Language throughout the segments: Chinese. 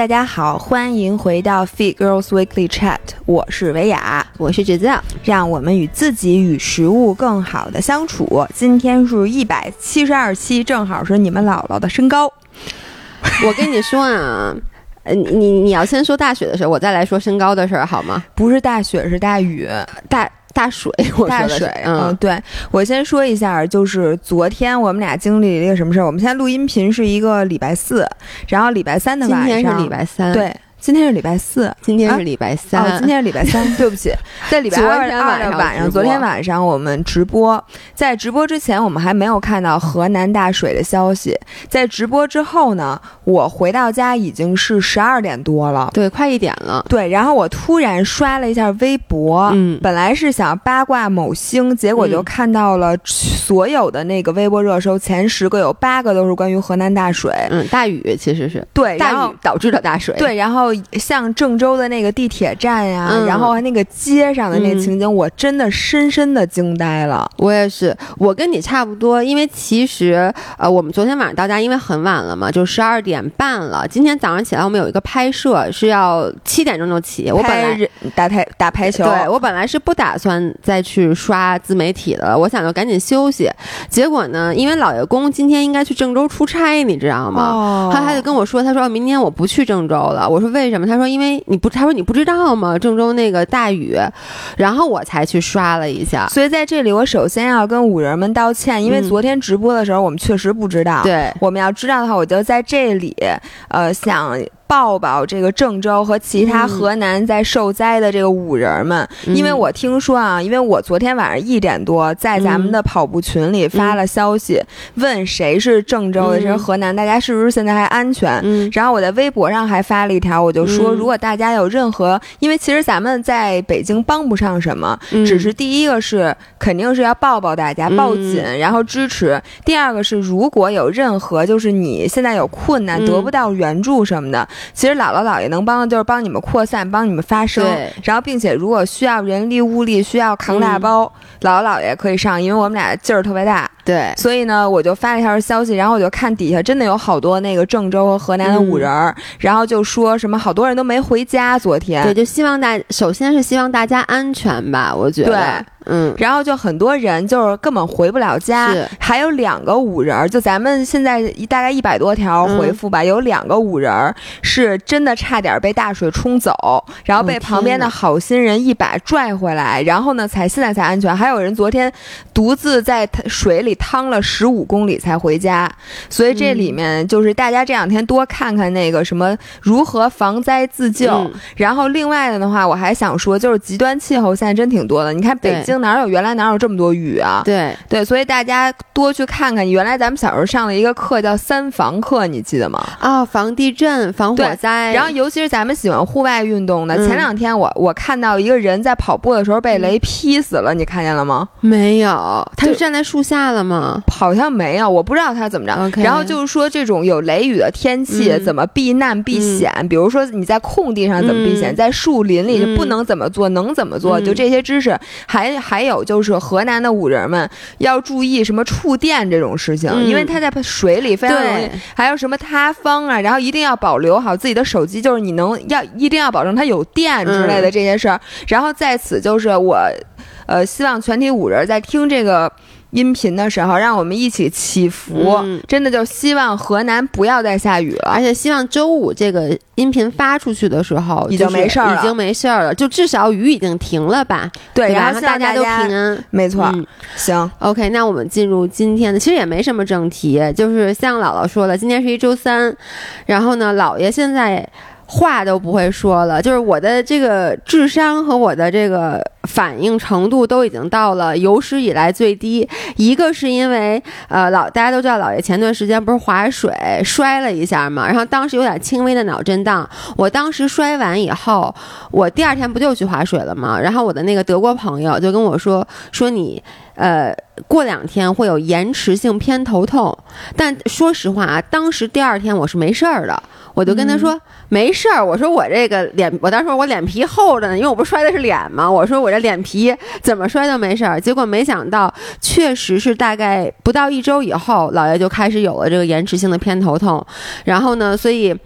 大家好，欢迎回到 Fit Girls Weekly Chat，我是维雅，我是橘子，让我们与自己与食物更好的相处。今天是一百七十二期，正好是你们姥姥的身高。我跟你说啊，呃，你你你要先说大雪的事儿，我再来说身高的事儿，好吗？不是大雪，是大雨，大大水，我大水。嗯，嗯，对，我先说一下，就是昨天我们俩经历了一个什么事儿。我们现在录音频是一个礼拜四，然后礼拜三的晚上，天是礼拜三，，对，今天是礼拜四。今天是礼拜三，哦，今天是礼拜三，对不起，在礼拜二晚上的晚上，昨天晚上我们直播，在直播之前我们还没有看到河南大水的消息，在直播之后呢，我回到家已经是十二点多了。对，快一点了，对，然后我突然刷了一下微博，嗯。本来是想八卦某星，结果就嗯。看到了所有的那个微博热搜前十个有八个都是关于河南大水，嗯，大雨其实是。对，大雨导致的大水，对，然后像郑州的那个地铁站呀、嗯然后那个街上的那嗯情景，我真的深深的惊呆了。我也是，我跟你差不多，因为其实呃，我们昨天晚上到家，因为很晚了嘛，就十二点半了。今天早上起来，我们有一个拍摄是要七点钟就起，我本来打台打排球，对我本来是不打算再去刷自媒体的，我想就赶紧休息。结果呢，因为老爷公今天应该去郑州出差，你知道吗？哦，他他就跟我说，他说明天我不去郑州了。我说为什么？他说因为你不，他说你不知道吗？郑州那个大雨，然后我才去刷了一下。所以在这里，我首先要跟五人们道歉，因为嗯昨天直播的时候我们确实不知道。，对，我们要知道的话，我就在这里，呃，想。抱抱这个郑州和其他嗯。河南在受灾的这个五人们，嗯。因为我听说啊，因为我昨天晚上一点多在咱们的跑步群里发了消息，问谁是郑州的，嗯谁是河南，大家是不是现在还安全？嗯。然后我在微博上还发了一条，我就说，嗯。如果大家有任何，因为其实咱们在北京帮不上什么，嗯。只是第一个是肯定是要抱抱大家，嗯抱紧，然后支持；第二个是如果有任何就是你现在有困难嗯。得不到援助什么的，其实姥姥姥爷能帮的就是帮你们扩散，帮你们发声，然后并且如果需要人力物力，需要扛大嗯。包，姥姥姥爷可以上，因为我们俩劲儿特别大。对，所以呢，我就发了一条消息，然后我就看底下真的有好多那个郑州和河南的五人儿，然后就说什么好多人都没回家，昨天对，就希望大，首先是希望大家安全吧，我觉得，对。嗯，然后就很多人就是根本回不了家，还有两个五人儿，就咱们现在一大概一百多条回复吧，有两个五人儿是真的差点被大水冲走，然后被哦旁边的好心人一把拽回来，然后呢才现在才安全。还有人昨天独自在水里趟了十五公里才回家，所以这里面就是大家这两天多看看那个什么如何防灾自救。嗯然后另外的的话，我还想说，就是极端气候现在真挺多的。你看北京哪有原来哪有这么多雨啊？对，对，所以大家多去看看。原来咱们小时候上了一个课叫三防课，你记得吗？啊，防地震、防火灾，然后，尤其是咱们喜欢户外运动的，嗯前两天我我看到一个人在跑步的时候被雷劈死了，你看见了吗？没有，他就站在树下了吗？好像没有，我不知道他怎么着。然后就是说，这种有雷雨的天气，嗯怎么避难避险？比如说你在空地上怎么避险，嗯在树林里就不能怎么做，能怎么做？嗯就这些知识。还还有就是河南的五人们要注意什么触电这种事情，嗯因为他在水里非常容易。还有什么塌方啊，然后一定要保留好自己的手机，就是你能要一定要保证它有电之类的这些事儿。然后在此就是我，呃，希望全体五人在听这个。音频的时候，让我们一起祈福，嗯真的就希望河南不要再下雨了。而且希望周五这个音频发出去的时候，已经没事儿了已经没事儿了，就至少雨已经停了吧？对，对然后大家都平安。没错，嗯行，OK，那我们进入今天的，其实也没什么正题，就是像姥姥说的，今天是一周三，然后呢，姥爷现在话都不会说了，就是我的这个智商和我的这个反应程度都已经到了有史以来最低。一个是因为呃老大家都知道老爷前段时间不是划水摔了一下嘛，然后当时有点轻微的脑震荡。我当时摔完以后，我第二天不就去划水了吗？然后我的那个德国朋友就跟我说说你呃过两天会有延迟性偏头痛，但说实话啊，当时第二天我是没事儿的。我就跟他说、没事儿，我说我这个脸，我当时说我脸皮厚着呢，因为我不摔的是脸嘛，我说我这脸皮怎么摔都没事儿。结果没想到，确实是大概不到一周以后，姥爷就开始有了这个延迟性的偏头痛，然后呢，所以。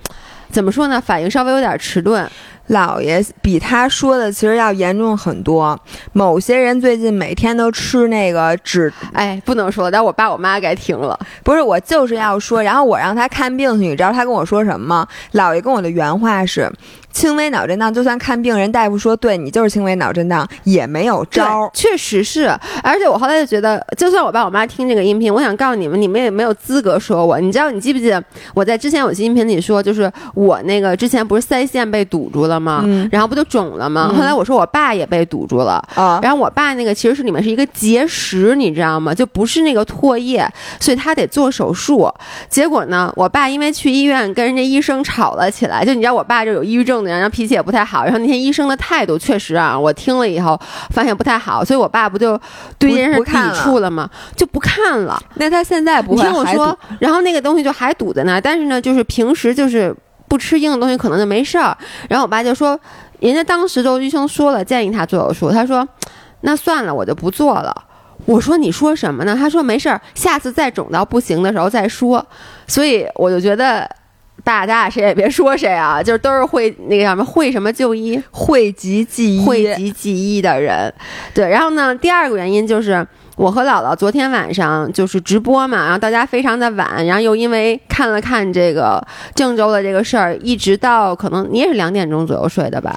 怎么说呢？反应稍微有点迟钝。姥爷比他说的其实要严重很多。某些人最近每天都吃那个止，哎，不能说，但我爸我妈该听了。不是，我就是要说，然后我让他看病去，你知道他跟我说什么吗？姥爷跟我的原话是。轻微脑震荡，就算看病人大夫说对你就是轻微脑震荡，也没有招。确实是，而且我后来就觉得，就算我爸我妈听这个音频，我想告诉你们，你们也没有资格说我。你知道，你记不记得我在之前有期音频里说，就是我那个之前不是腮腺被堵住了吗？嗯。然后不就肿了吗？后来我说我爸也被堵住了啊。然后我爸那个其实是里面是一个结石，你知道吗？就不是那个唾液，所以他得做手术。结果呢，我爸因为去医院跟人家医生吵了起来，就你知道我爸就有抑郁症。然后脾气也不太好，然后那天医生的态度确实啊，我听了以后发现不太好，所以我爸不就对这件事抵触了吗？就不看了。那他现在不听我说，然后那个东西就还堵在那，但是呢，就是平时就是不吃硬的东西可能就没事儿。然后我爸就说，人家当时都医生说了建议他做手术，他说那算了，我就不做了。我说你说什么呢？他说没事儿，下次再肿到不行的时候再说。所以我就觉得。大家谁也别说谁啊，就是都是会那个什么会什么就医、讳疾忌医、讳疾忌医的人。对，然后呢，第二个原因就是我和姥姥昨天晚上就是直播嘛，然后大家非常的晚，然后又因为看了看这个郑州的这个事儿，一直到可能你也是两点钟左右睡的吧。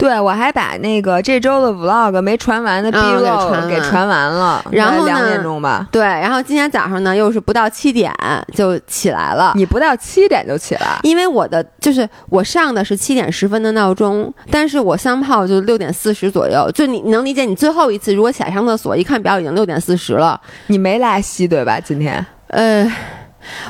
对，我还把那个这周的 vlog 没传完的 blog 给传完了，然后两点钟吧。对，然后今天早上呢，又是不到七点就起来了。你不到七点就起来？因为我的就是我上的是七点十分的闹钟，但是我三炮就六点四十左右。就你能理解，你最后一次如果起来上厕所，一看表已经六点四十了。你没拉稀对吧？今天？呃，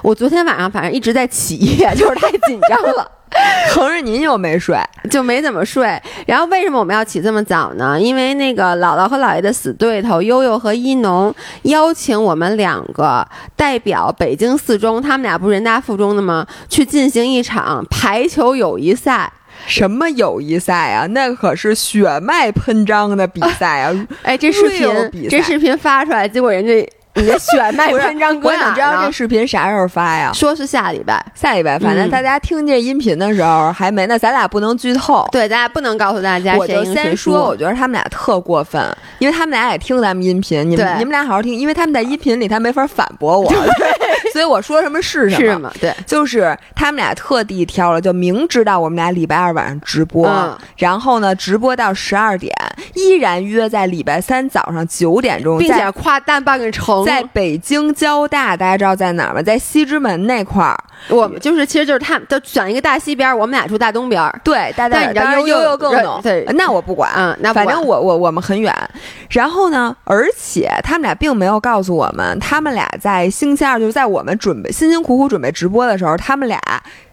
我昨天晚上反正一直在起夜，就是太紧张了。可是您又没睡，就没怎么睡。然后为什么我们要起这么早呢？因为那个姥姥和姥爷的死对头悠悠和一农邀请我们两个代表北京四中，他们俩不是人大附中的吗？去进行一场排球友谊赛。什么友谊赛啊？那可是血脉喷张的比赛啊！哎，这视频这视频发出来，结果人家。你的血脉喷张，我想知道这视频啥时候发呀？说是下礼拜，下礼拜。反正大家听这音频的时候还没，那咱俩不能剧透。对，咱俩不能告诉大家。我就先说，我觉得他们俩特过分，因为他们俩也听咱们音频。你们你们俩好好听，因为他们在音频里他没法反驳我，所以我说什么是什么。对，就是他们俩特地挑了，就明知道我们俩礼拜二晚上直播，然后呢直播到十二点，依然约在礼拜三早上九点钟，并且跨大半个城，在北京。交大，大家知道在哪儿吗？在西直门那块儿。我们就是，其实就是他们都选一个大西边，我们俩住大东边。对，但你知道悠悠更懂。对，那我不管。嗯，那反正我我我们很远。然后呢，而且他们俩并没有告诉我们，他们俩在星期二就是在我我们准备辛辛苦苦准备直播的时候，他们俩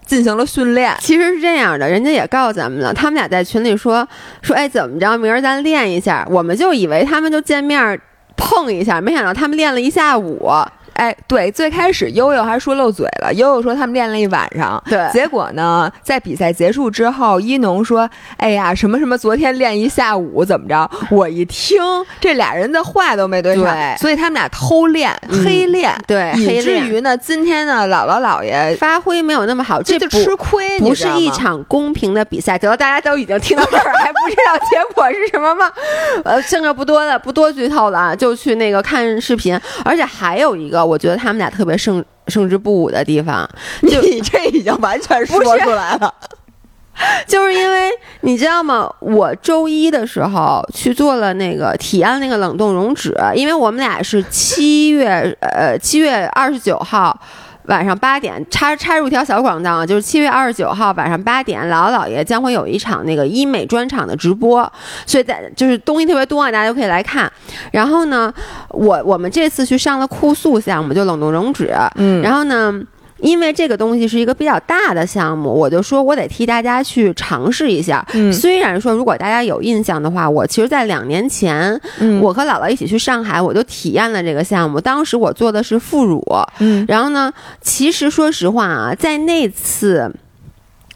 进行了训练。其实是这样的，人家也告诉咱们了，他们俩在群里说说，哎，怎么着，明儿咱练一下。我们就以为他们就见面碰一下，没想到他们练了一下午。哎，对，最开始悠悠还说漏嘴了。悠悠说他们练了一晚上，对。结果呢，在比赛结束之后，一农说：“哎呀，什么什么，昨天练一下午，怎么着？”我一听，这俩人的话都没对上，所以他们俩偷练、黑练，对，以至于呢，今天呢，姥姥姥爷发挥没有那么好，这就吃亏。不是一场公平的比赛，得大家都已经听到这儿，还不知道结果是什么吗？呃，剩下不多了，不多剧透了啊，就去那个看视频。而且还有一个。我觉得他们俩特别胜胜之不武的地方，你这已经完全说出来了，就是因为你知道吗？我周一的时候去做了那个体验那个冷冻溶脂，因为我们俩是七月呃七月二十九号。晚上八点插插入条小广告啊，就是七月二十九号晚上八点，姥姥姥爷将会有一场那个医美专场的直播，所以在就是东西特别多啊，大家都可以来看。然后呢，我我们这次去上了酷速项目，就冷冻溶脂，嗯，然后呢。因为这个东西是一个比较大的项目，我就说我得替大家去尝试一下。虽然说如果大家有印象的话，我其实在两年前，我和姥姥一起去上海，我就体验了这个项目。当时我做的是副乳，然后呢，其实说实话啊，在那次。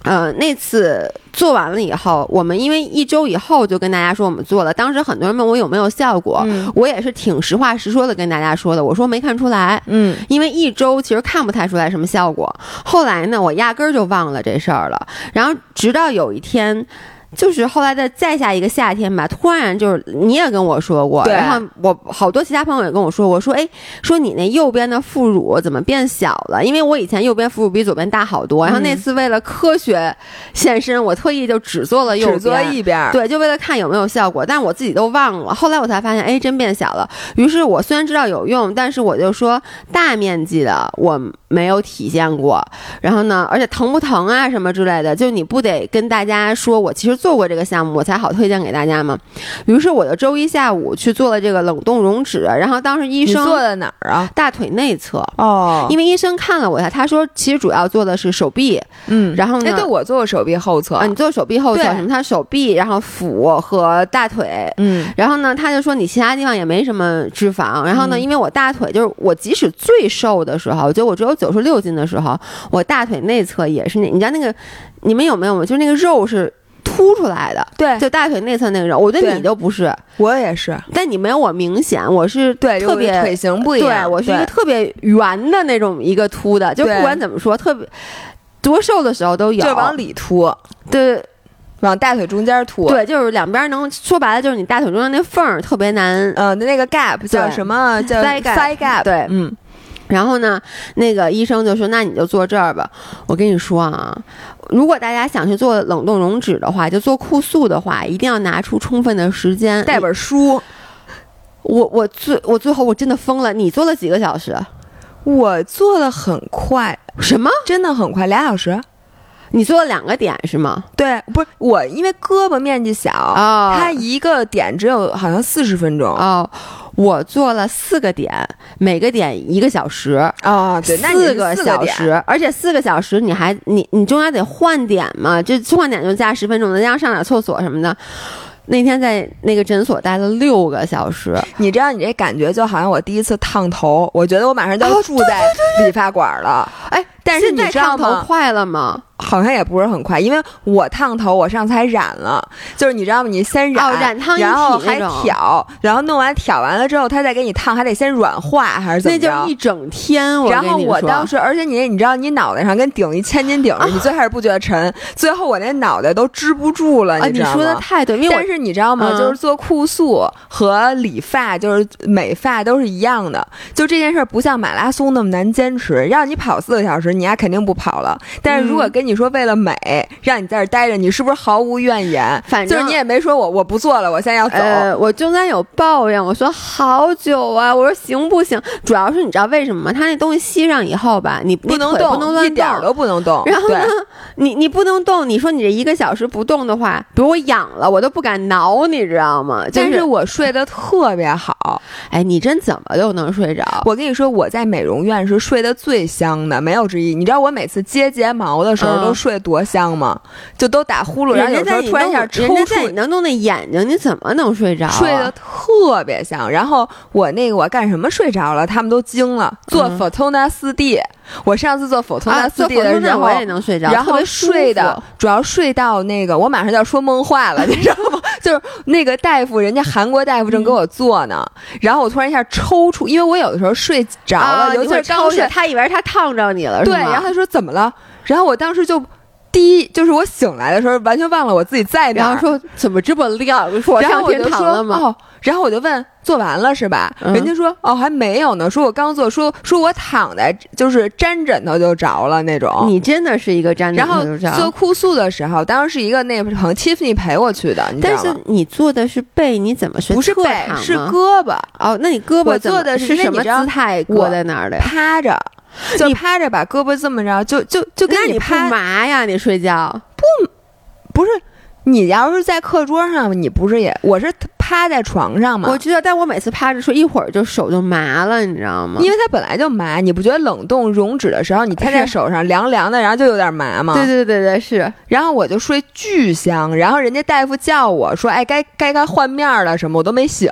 呃，那次做完了以后，我们因为一周以后就跟大家说我们做了，当时很多人问我有没有效果，嗯我也是挺实话实说的跟大家说的，我说没看出来。嗯因为一周其实看不太出来什么效果，后来呢，我压根儿就忘了这事儿了。然后直到有一天，就是后来的再下一个夏天吧，突然就是你也跟我说过，然后我好多其他朋友也跟我说，我说哎，说你那右边的副乳怎么变小了？因为我以前右边副乳比左边大好多，然后那嗯次为了科学现身，我特意就只做了右边，只做一边，对，就为了看有没有效果，但我自己都忘了。后来我才发现，哎，真变小了。于是我虽然知道有用，但是我就说大面积的我没有体现过。然后呢，而且疼不疼啊什么之类的，就你不得跟大家说我其实做过这个项目，我才好推荐给大家吗？于是我就周一下午去做了这个冷冻溶脂，然后当时医生你做的哪儿啊？大腿内侧。哦因为医生看了我一下，他说其实主要做的是手臂，嗯，然后呢哎，对我做过手臂后侧啊，你做手臂后侧什么？他手臂，然后腹和大腿，嗯然后呢，他就说你其他地方也没什么脂肪。然后呢，嗯因为我大腿就是我即使最瘦的时候，就我只有九十六斤的时候，我大腿内侧也是那，你知道那个你们有没有？就是那个肉是凸出来的，对。就大腿内侧那个肉。我觉得对。你就不是，我也是，但你没有我明显，我是对，特别腿型不一样，对我是一个特别圆的那种一个凸的，就对不管怎么说，特别多瘦的时候都有，就往里凸，对。往大腿中间凸。，对，就是两边能说白了，就是你大腿中间那缝儿特别难呃，那个 gap 叫什么？叫 thigh gap。对。嗯，然后呢，那个医生就说：“那你就坐这儿吧。”我跟你说啊，如果大家想去做冷冻溶脂的话，就做酷素的话，一定要拿出充分的时间。带本书。我我最我最后我真的疯了。你做了几个小时？我做的很快，什么？真的很快，俩小时。你做了两个点是吗？对，不是我，因为胳膊面积小，哦它一个点只有好像四十分钟。哦，我做了四个点，每个点一个小时。哦，对，那四个。小时，而且四个小时你还你你中间得换点嘛，就换点就加十分钟，再加上上点厕所什么的。那天在那个诊所待了六个小时，你知道，你这感觉就好像我第一次烫头，我觉得我马上就要哦住在理发馆了。哎，但是你烫头？快了吗？好像也不是很快，因为我烫头，我上次还染了，就是你知道吗？你先染，哦染烫然后还挑，然后弄完挑完了之后，他再给你烫，还得先软化还是怎么那就是？一整天，我然后我当时，而且你你知道，你脑袋上跟顶一千斤顶着，你最开始不觉得沉，最后我那脑袋都支不住了，啊，你知道吗？说的太对，因为但是你知道吗？嗯就是做酷素和理发，就是美发都是一样的。就这件事儿不像马拉松那么难坚持，让你跑四个小时，你丫肯定不跑了。但是如果嗯跟你说为了美，让你在这儿待着，你是不是毫无怨言？反正就是你也没说我我不做了，我现在要走。呃，我中间有抱怨，我说好久啊，我说行不行？主要是你知道为什么吗？它那东西吸上以后吧，你不能动，不能乱一点儿都不能动。然后呢，你你不能动，你说你这一个小时不动的话，比如我痒了，我都不敢挠，你知道吗？就但是我睡得特别好。哎，你真怎么都能睡着？我跟你说，我在美容院是睡得最香的，没有之一。你知道我每次接睫毛的时候嗯都睡多香吗？就都打呼噜，然后有时候突然一下抽人家在你搐，能弄那眼睛，你怎么能睡着、啊？睡得特别香。然后我那个我干什么睡着了，他们都惊了。做嗯 Fortuna 四 D，、我上次做 Fortuna 啊，四做 D 的时候，我也能睡着，然后睡的主要睡到那个，我马上就要说梦话了，你知道吗？就是那个大夫，人家韩国大夫正给我做呢，然后我突然一下抽搐，因为我有的时候睡着了，啊，尤其是刚睡，他以为他烫着你了，对，然后他说怎么了？然后我当时就第一就是我醒来的时候完全忘了我自己在哪儿，然后说怎么这么亮？说我上天堂了吗？哦，然后我就问做完了是吧？嗯人家说哦还没有呢，说我刚做，说说我躺在就是粘枕头就着了那种。你真的是一个粘然后做哭诉的时候，当时是一个那个朋友 Tiffany 陪我去的，但？是你做的是背，你怎么睡？不是背，是胳膊哦，那你胳膊我做的是是什么姿态我搁在那儿的呀？趴着，就你趴着把胳膊这么着，就就就跟你不趴麻呀？你睡觉不不是。你要是在课桌上，你不是也我是趴在床上嘛？我知道，但我每次趴着睡，一会儿就手就麻了，你知道吗？因为它本来就麻，你不觉得冷冻溶脂的时候，你贴在手上凉凉的，然后就有点麻吗？对对对对是，然后我就睡巨香，然后人家大夫叫我说：“哎，该该该换面了什么，我都没醒。”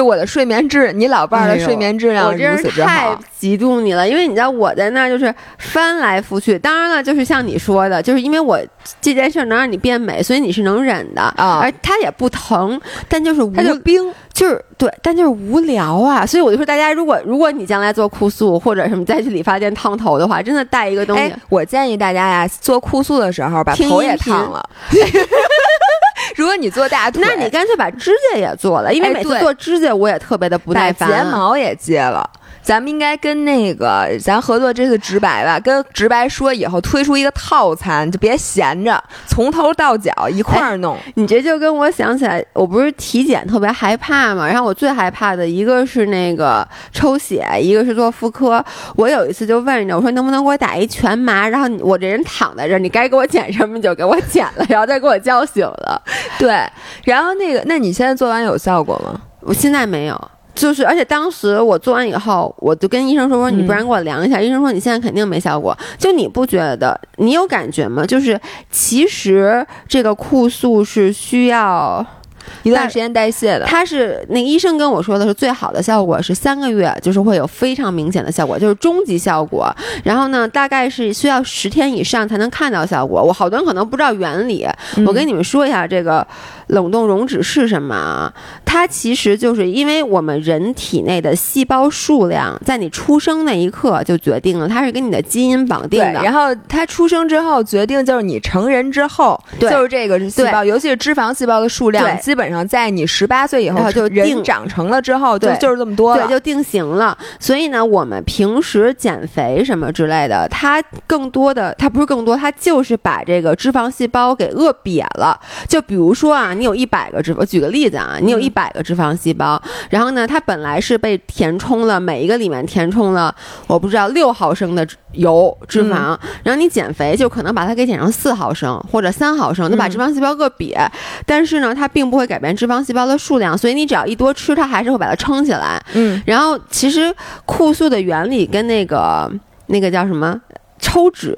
就我的睡眠质，你老伴儿的睡眠质量我真是太嫉妒你了，因为你知道我在那儿就是翻来覆去。当然了，就是像你说的，就是因为我这件事能让你变美，所以你是能忍的啊。而它也不疼，但就是无，它就冰，就是对，但就是无聊啊。所以我就说，大家如果如果你将来做酷素或者什么再去理发店烫头的话，真的带一个东西。我建议大家呀，做酷素的时候把头也烫了。如果你做大腿，那你干脆把指甲也做了，因为每次做指甲我也特别的不耐烦。睫毛也接了，咱们应该跟那个咱合作这次直白吧，跟直白说以后推出一个套餐，就别闲着，从头到脚一块儿弄。你这就跟我想起来，我不是体检特别害怕嘛，然后我最害怕的一个是那个抽血，一个是做妇科。我有一次就问人家，我说能不能给我打一全麻？然后我这人躺在这儿，你该给我剪什么就给我剪了，然后再给我叫醒了。对，然后那个，那你现在做完有效果吗？我现在没有，就是而且当时我做完以后，我就跟医生说说，你不然给我量一下。医生说你现在肯定没效果。就你不觉得？你有感觉吗？就是其实这个酷素是需要。一段时间代谢的，他是那医生跟我说的是最好的效果是三个月，就是会有非常明显的效果，就是终极效果。然后呢，大概是需要十天以上才能看到效果。我好多人可能不知道原理，我跟你们说一下这个冷冻溶脂是什么啊？它其实就是因为我们人体内的细胞数量在你出生那一刻就决定了，它是跟你的基因绑定的。然后它出生之后决定就是你成人之后，就是这个细胞，尤其是脂肪细胞的数量，基本上在你十八岁以后就人长成了之后，就就是这么多了，对，就定型了。所以呢，我们平时减肥什么之类的，它更多的，它不是更多，它就是把这个脂肪细胞给饿瘪了。就比如说啊，你有一百个脂，我举个例子啊，你有一百个脂肪细胞，然后呢，它本来是被填充了，每一个里面填充了，我不知道六毫升的油脂肪，然后你减肥就可能把它给减成四毫升或者三毫升，就把脂肪细胞饿瘪，但是呢，它并不会改变。脂肪细胞的数量，所以你只要一多吃，它还是会把它撑起来。嗯，然后其实酷素的原理跟那个那个叫什么抽脂，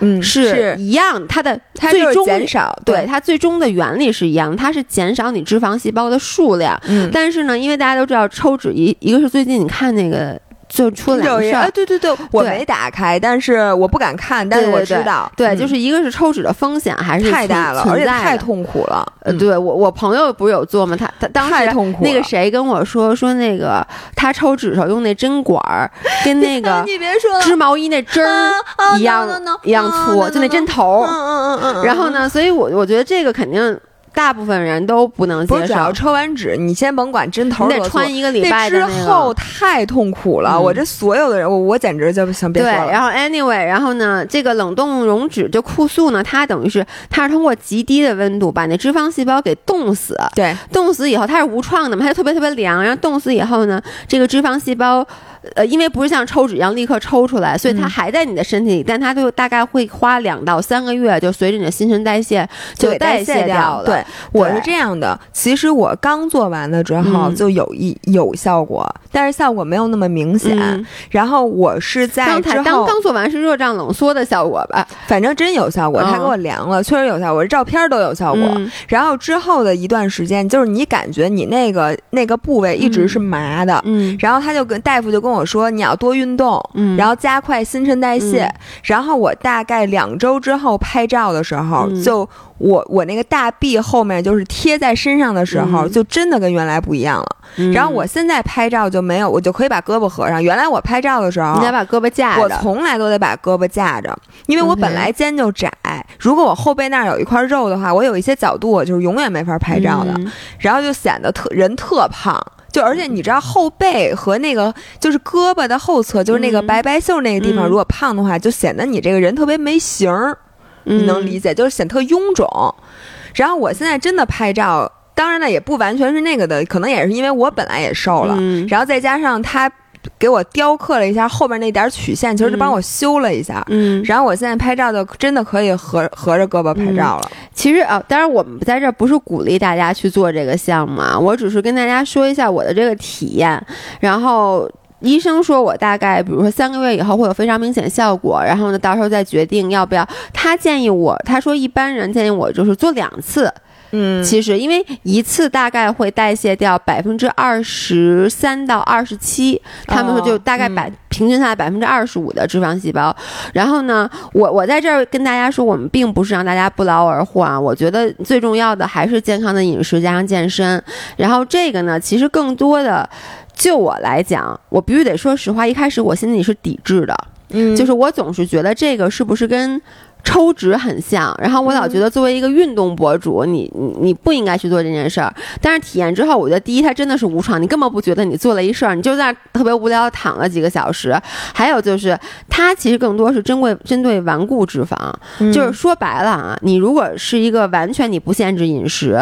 嗯，是一样。它的它最终减少，对它最终的原理是一样，它是减少你脂肪细胞的数量。嗯，但是呢，因为大家都知道抽脂一一个是最近你看那个。就出了两事儿，对对对，我没打开，但是我不敢看，但是我知道，对，就是一个是抽脂的风险还是太大了，而且太痛苦了。呃，对我我朋友不是有做吗？他他当时痛苦。那个谁跟我说说那个他抽脂时候用那针管儿，跟那个你别说织毛衣那针儿一样一样粗，就那针头。嗯嗯嗯嗯。然后呢，所以我我觉得这个肯定。大部分人都不能接受。只要抽完脂，你先甭管针头你得穿一个礼拜之后太痛苦了。我这所有的人，我我简直就想别说了。对，然后 anyway，然后呢，这个冷冻溶脂就酷素呢，它等于是它是通过极低的温度把那脂肪细胞给冻死。对，冻死以后它是无创的嘛，它就特别特别凉。然后冻死以后呢，这个脂肪细胞。呃，因为不是像抽脂一样立刻抽出来，所以它还在你的身体里，但它就大概会花两到三个月，就随着你的新陈代谢就代谢掉了。对，我是这样的。其实我刚做完了之后就有一有效果，但是效果没有那么明显。然后我是在刚刚做完是热胀冷缩的效果吧，反正真有效果，他给我量了，确实有效果，照片都有效果。然后之后的一段时间，就是你感觉你那个那个部位一直是麻的，嗯，然后他就跟大夫就跟我。我说你要多运动，嗯，然后加快新陈代谢，然后我大概两周之后拍照的时候，就我我那个大臂后面就是贴在身上的时候，就真的跟原来不一样了。然后我现在拍照就没有，我就可以把胳膊合上。原来我拍照的时候，你得把胳膊架着，我从来都得把胳膊架着，因为我本来肩就窄，如果我后背那儿有一块肉的话，我有一些角度我就是永远没法拍照的，然后就显得特人特胖。就而且你知道后背和那个就是胳膊的后侧，就是那个白白袖那个地方，如果胖的话，就显得你这个人特别没型儿。你能理解？就是显特臃肿。然后我现在真的拍照，当然了，也不完全是那个的，可能也是因为我本来也瘦了，然后再加上他。给我雕刻了一下后边那点曲线，其实就帮我修了一下。嗯，然后我现在拍照就真的可以合合着胳膊拍照了。其实啊，当然我们在这不是鼓励大家去做这个项目啊，我只是跟大家说一下我的这个体验。然后医生说我大概比如说三个月以后会有非常明显效果，然后呢到时候再决定要不要。他建议我，他说一般人建议我就是做两次。嗯，其实，因为一次大概会代谢掉百分之二十三到二十七，他们说就大概百、嗯平均下来百分之二十五的脂肪细胞。然后呢，我我在这儿跟大家说，我们并不是让大家不劳而获啊，我觉得最重要的还是健康的饮食加上健身。然后这个呢，其实更多的，就我来讲，我必须得说实话，一开始我心里是抵制的，嗯就是我总是觉得这个是不是跟抽脂很像，然后我老嗯觉得作为一个运动博主，你你你不应该去做这件事儿。但是体验之后，我觉得第一，它真的是无创，你根本不觉得你做了一事儿，你就在特别无聊地躺了几个小时。还有就是，它其实更多是针对针对顽固脂肪，嗯就是说白了啊，你如果是一个完全你不限制饮食，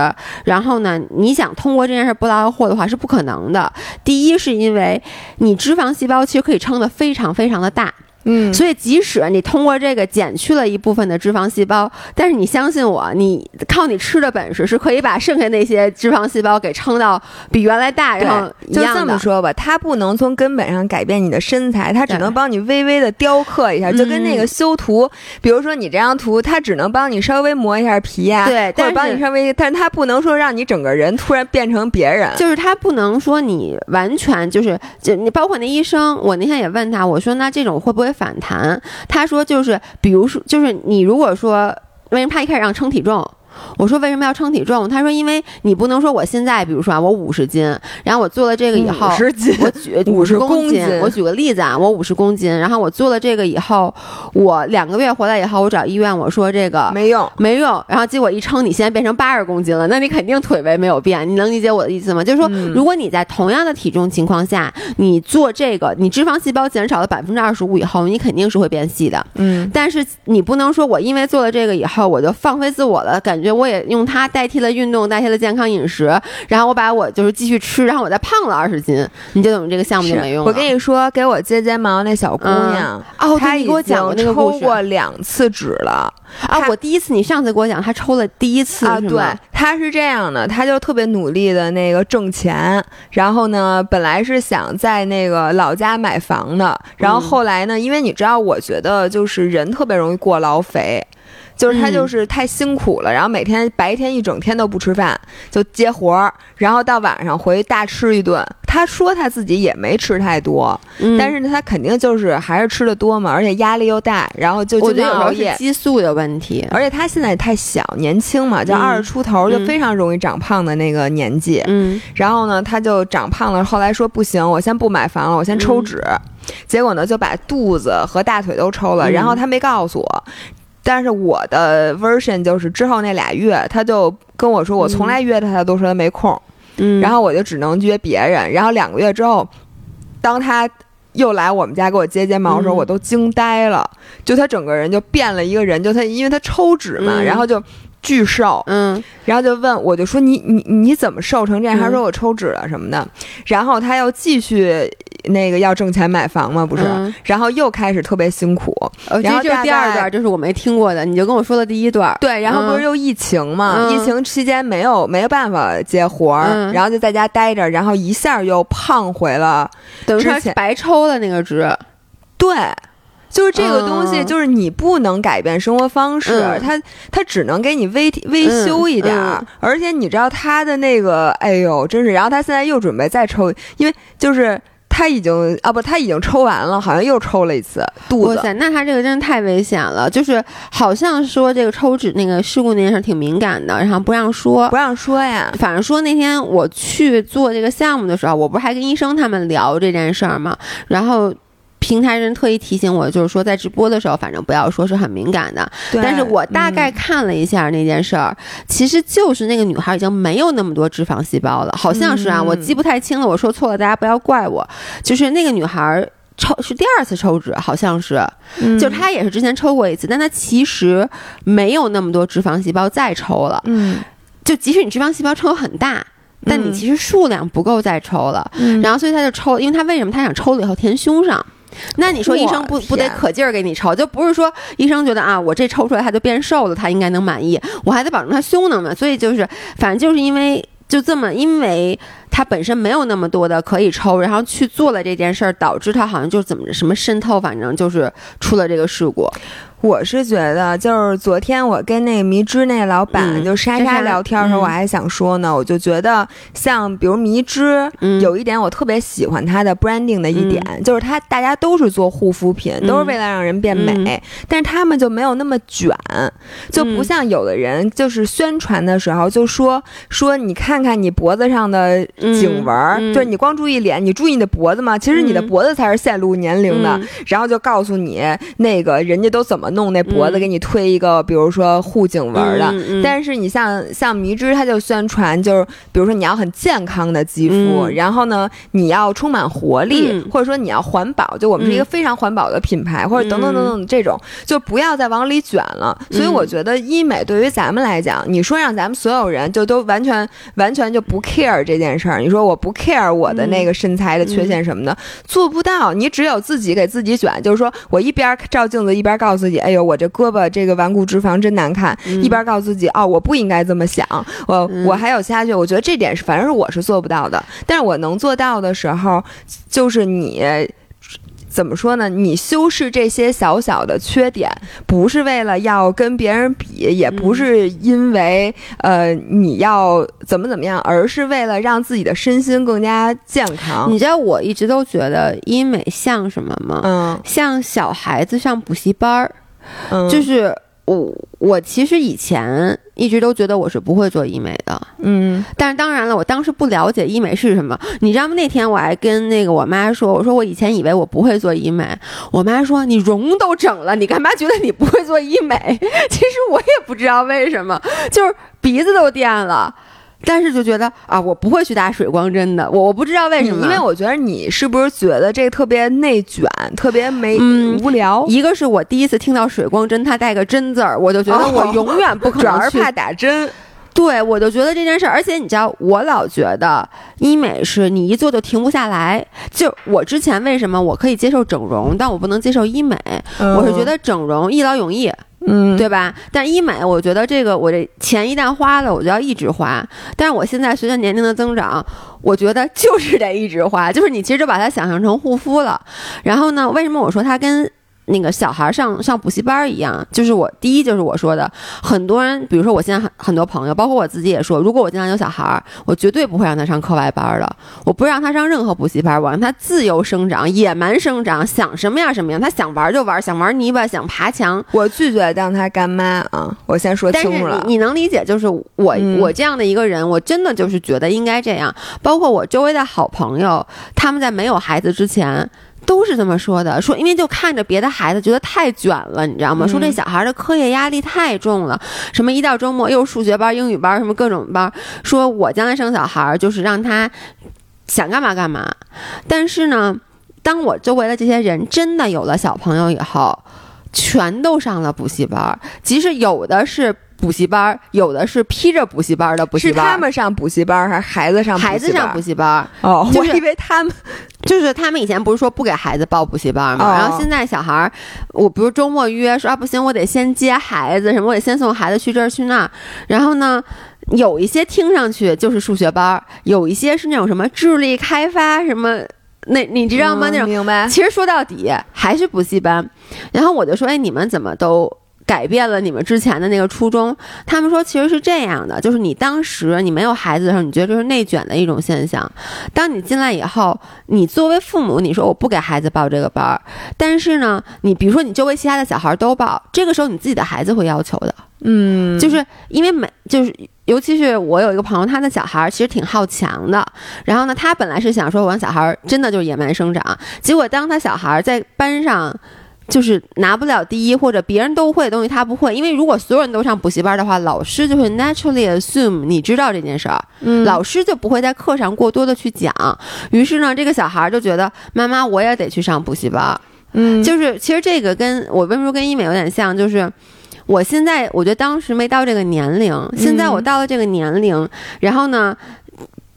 然后呢，你想通过这件事儿不劳而获的话是不可能的。第一是因为你脂肪细胞其实可以撑得非常非常的大，嗯，所以即使你通过这个减去了一部分的脂肪细胞，但是你相信我，你靠你吃的本事是可以把剩下那些脂肪细胞给撑到比原来大，然后，就。这么说吧，它不能从根本上改变你的身材，它只能帮你微微的雕刻一下，就跟那个修图，比如说你这张图，它只能帮你稍微磨一下皮呀、或者对但是帮你稍微，但是它不能说让你整个人突然变成别人。就是它不能说你完全就是，就你包括那医生，我那天也问他，我说那这种会不会反弹？他说就是，比如说就是你如果说为什么他一开始让称体重？我说为什么要称体重？他说因为你不能说我现在比如说啊我五十斤，然后我做了这个以后，五十斤我举五十公公斤我举个例子啊，我五十公斤，然后我做了这个以后，我两个月回来以后，我找医院我说这个没用，没用，然后结果一称，你现在变成八十公斤了，那你肯定腿围没有变，你能理解我的意思吗？就是说，嗯如果你在同样的体重情况下，你做这个，你脂肪细胞减少了百分之二十五以后，你肯定是会变细的。嗯，但是你不能说我因为做了这个以后，我就放飞自我了，感觉我也用它代替了运动，代替了健康饮食，然后我把我就是继续吃，然后我再胖了二十斤，你就等于这个项目就没用了。我跟你说，给我接睫毛那小姑娘，哦，她给我讲过那个故事抽过两次脂了。啊！我第一次，你上次给我讲，她抽了第一次啊，对是吗，他是这样的，他就特别努力的那个挣钱，然后呢，本来是想在那个老家买房的，然后嗯后来呢，因为你知道，我觉得就是人特别容易过劳肥。就是他嗯就是太辛苦了，然后每天白天一整天都不吃饭，就接活儿，然后到晚上回去大吃一顿。他说他自己也没吃太多，嗯但是呢，他肯定就是还是吃的多嘛，而且压力又大，然后就觉得熬夜。激素的问题。而且他现在太小，年轻嘛，就嗯二十出头，就嗯非常容易长胖的那个年纪。嗯然后呢，他就长胖了，后来说不行，我先不买房了，我先抽脂。结果呢，就把肚子和大腿都抽了，嗯然后他没告诉我。但是我的 version 就是之后那俩月，他就跟我说，我从来约他，他都说他没空，嗯，然后我就只能约别人。然后两个月之后，当他又来我们家给我接睫毛的时候，嗯。我都惊呆了，就他整个人就变了一个人，就他因为他抽脂嘛，嗯。然后就巨瘦，嗯然后就问我就说你你你怎么瘦成这样？嗯他说我抽脂了什么的，然后他又继续那个要挣钱买房嘛，不是？嗯然后又开始特别辛苦，呃，然后这就是第二段，就是我没听过的，你就跟我说的第一段。对，然后不是嗯又疫情嘛？嗯疫情期间没有没有办法接活儿，嗯然后就在家待着，然后一下又胖回了。等于他之前白抽的那个值。对，就是这个东西，嗯就是你不能改变生活方式，嗯它它只能给你微微修一点儿。嗯而且你知道他的那个，哎呦，真是！然后他现在又准备再抽，因为就是他已经啊不，他已经抽完了，好像又抽了一次肚子。哇塞，那他这个真的太危险了！就是好像说这个抽脂那个事故那件事挺敏感的，然后不让说不。让说呀，反正说那天我去做这个项目的时候，我不是还跟医生他们聊这件事儿吗？然后平台人特意提醒我，就是说在直播的时候，反正不要说是很敏感的。但是我大概嗯看了一下那件事儿，其实就是那个女孩已经没有那么多脂肪细胞了，好像是啊，嗯我记不太清了，我说错了，大家不要怪我。就是那个女孩。抽是第二次抽脂，好像是，嗯就是她也是之前抽过一次，但她其实没有那么多脂肪细胞再抽了。嗯，就即使你脂肪细胞抽很大，但你嗯其实数量不够再抽了。嗯然后所以她就抽，因为她为什么她想抽了以后填胸上？那你说医生不不得可劲儿给你抽，就不是说医生觉得啊，我这抽出来他就变瘦了，他应该能满意，我还得保证他胸能满，所以就是反正就是因为就这么，因为他本身没有那么多的可以抽，然后去做了这件事儿，导致他好像就怎么什么渗透，反正就是出了这个事故。我是觉得，就是昨天我跟那个迷之那个老板、嗯就莎莎聊天的时候，嗯。我还想说呢，我就觉得像比如迷之，嗯。有一点我特别喜欢它的 branding 的一点，就是它大家都是做护肤品，嗯。都是为了让人变美，但是他们就没有那么卷，就不嗯像有的人就是宣传的时候就说说你看看你脖子上的颈纹就是你光注意脸，你注意你的脖子吗？其实你的嗯。脖子才是显露年龄的。嗯。然后就告诉你那个人家都怎么弄那脖子，嗯。给你推一个，比如说护颈纹儿的。嗯嗯但是你像像迷之，他就宣传就是，比如说你要很健康的肌肤，嗯。然后呢你要充满活力，嗯。或者说你要环保，就我们是一个嗯。非常环保的品牌，或者等等等等这种，就不要再往里卷了。所以嗯。我觉得医美对于咱们来讲，你说让咱们所有人就都完全完全就不 care 这件事儿，你说我不 care 我的那个身材的缺陷什么的，做不到。你只有自己给自己卷，就是说我一边照镜子一边告诉自己，哎呦，我这胳膊这个顽固脂肪真难看，嗯一边告诉自己，哦，我不应该这么想，我、嗯我还有其他缺，我觉得这点是反正是我是做不到的，但是我能做到的时候，就是你。怎么说呢？你修饰这些小小的缺点，不是为了要跟别人比，也不是因为、呃你要怎么怎么样，而是为了让自己的身心更加健康。你知道我一直都觉得医美像什么吗？嗯像小孩子上补习班儿，嗯，就是我我其实以前一直都觉得我是不会做医美的，嗯但是当然了，我当时不了解医美是什么。你知道吗？那天我还跟那个我妈说，我说我以前以为我不会做医美，我妈说你容都整了，你干嘛觉得你不会做医美？其实我也不知道为什么，就是鼻子都垫了。但是就觉得啊，我不会去打水光针的，我我不知道为什么，因为我觉得你是不是觉得这个特别内卷，特别没、嗯无聊？一个是我第一次听到水光针，它带个针字儿，我就觉得我永远不可能去主要是怕打针。对，我就觉得这件事儿，而且你知道，我老觉得医美是你一做就停不下来。就我之前为什么我可以接受整容，但我不能接受医美？我是觉得整容一劳永逸，嗯，对吧？但医美，我觉得这个我这钱一旦花了，我就要一直花。但是我现在随着年龄的增长，我觉得就是得一直花，就是你其实就把它想象成护肤了。然后呢，为什么我说它跟那个小孩上上补习班一样，就是我第一就是我说的，很多人，比如说我现在很很多朋友，包括我自己也说，如果我将来有小孩，我绝对不会让他上课外班的，我不让他上任何补习班，我让他自由生长、野蛮生长，想什么样什么样，他想玩就玩，想玩泥巴，想爬墙，我拒绝当他干妈啊！我先说清楚了你。你能理解，就是我、我这样的一个人，我真的就是觉得应该这样。包括我周围的好朋友，他们在没有孩子之前。都是这么说的，说因为就看着别的孩子觉得太卷了，你知道吗？嗯说这小孩的课业压力太重了，什么一到周末又是数学班、英语班，什么各种班。说我将来生小孩就是让他想干嘛干嘛，但是呢，当我周围的这些人真的有了小朋友以后，全都上了补习班儿，即使有的是补习班儿，有的是披着补习班儿的补习是班是，他们上补习班，还是孩子上补习班？孩子上补习班儿，哦，就是我以为他们 就是他们以前不是说不给孩子报补习班吗？哦然后现在小孩儿，我比如周末约说啊不行，我得先接孩子什么，我得先送孩子去这儿去那儿，然后呢。有一些听上去就是数学班儿，有一些是那种什么智力开发什么，那你知道吗？嗯那种明白？其实说到底还是补习班。然后我就说，哎，你们怎么都改变了你们之前的那个初衷？他们说其实是这样的，就是你当时你没有孩子的时候，你觉得这是内卷的一种现象。当你进来以后，你作为父母，你说我不给孩子报这个班儿，但是呢，你比如说你周围其他的小孩都报，这个时候你自己的孩子会要求的。嗯，就是因为每就是，尤其是我有一个朋友，他的小孩儿其实挺好强的。然后呢，他本来是想说，我让小孩儿真的就是野蛮生长。结果当他小孩儿在班上。就是拿不了第一，或者别人都会的东西他不会，因为如果所有人都上补习班的话，老师就会 naturally assume 你知道这件事儿，嗯老师就不会在课上过多的去讲。于是呢，这个小孩儿就觉得妈妈我也得去上补习班，嗯就是其实这个跟我为什么说跟医美有点像，就是我现在我觉得当时没到这个年龄，现在我到了这个年龄，然后呢。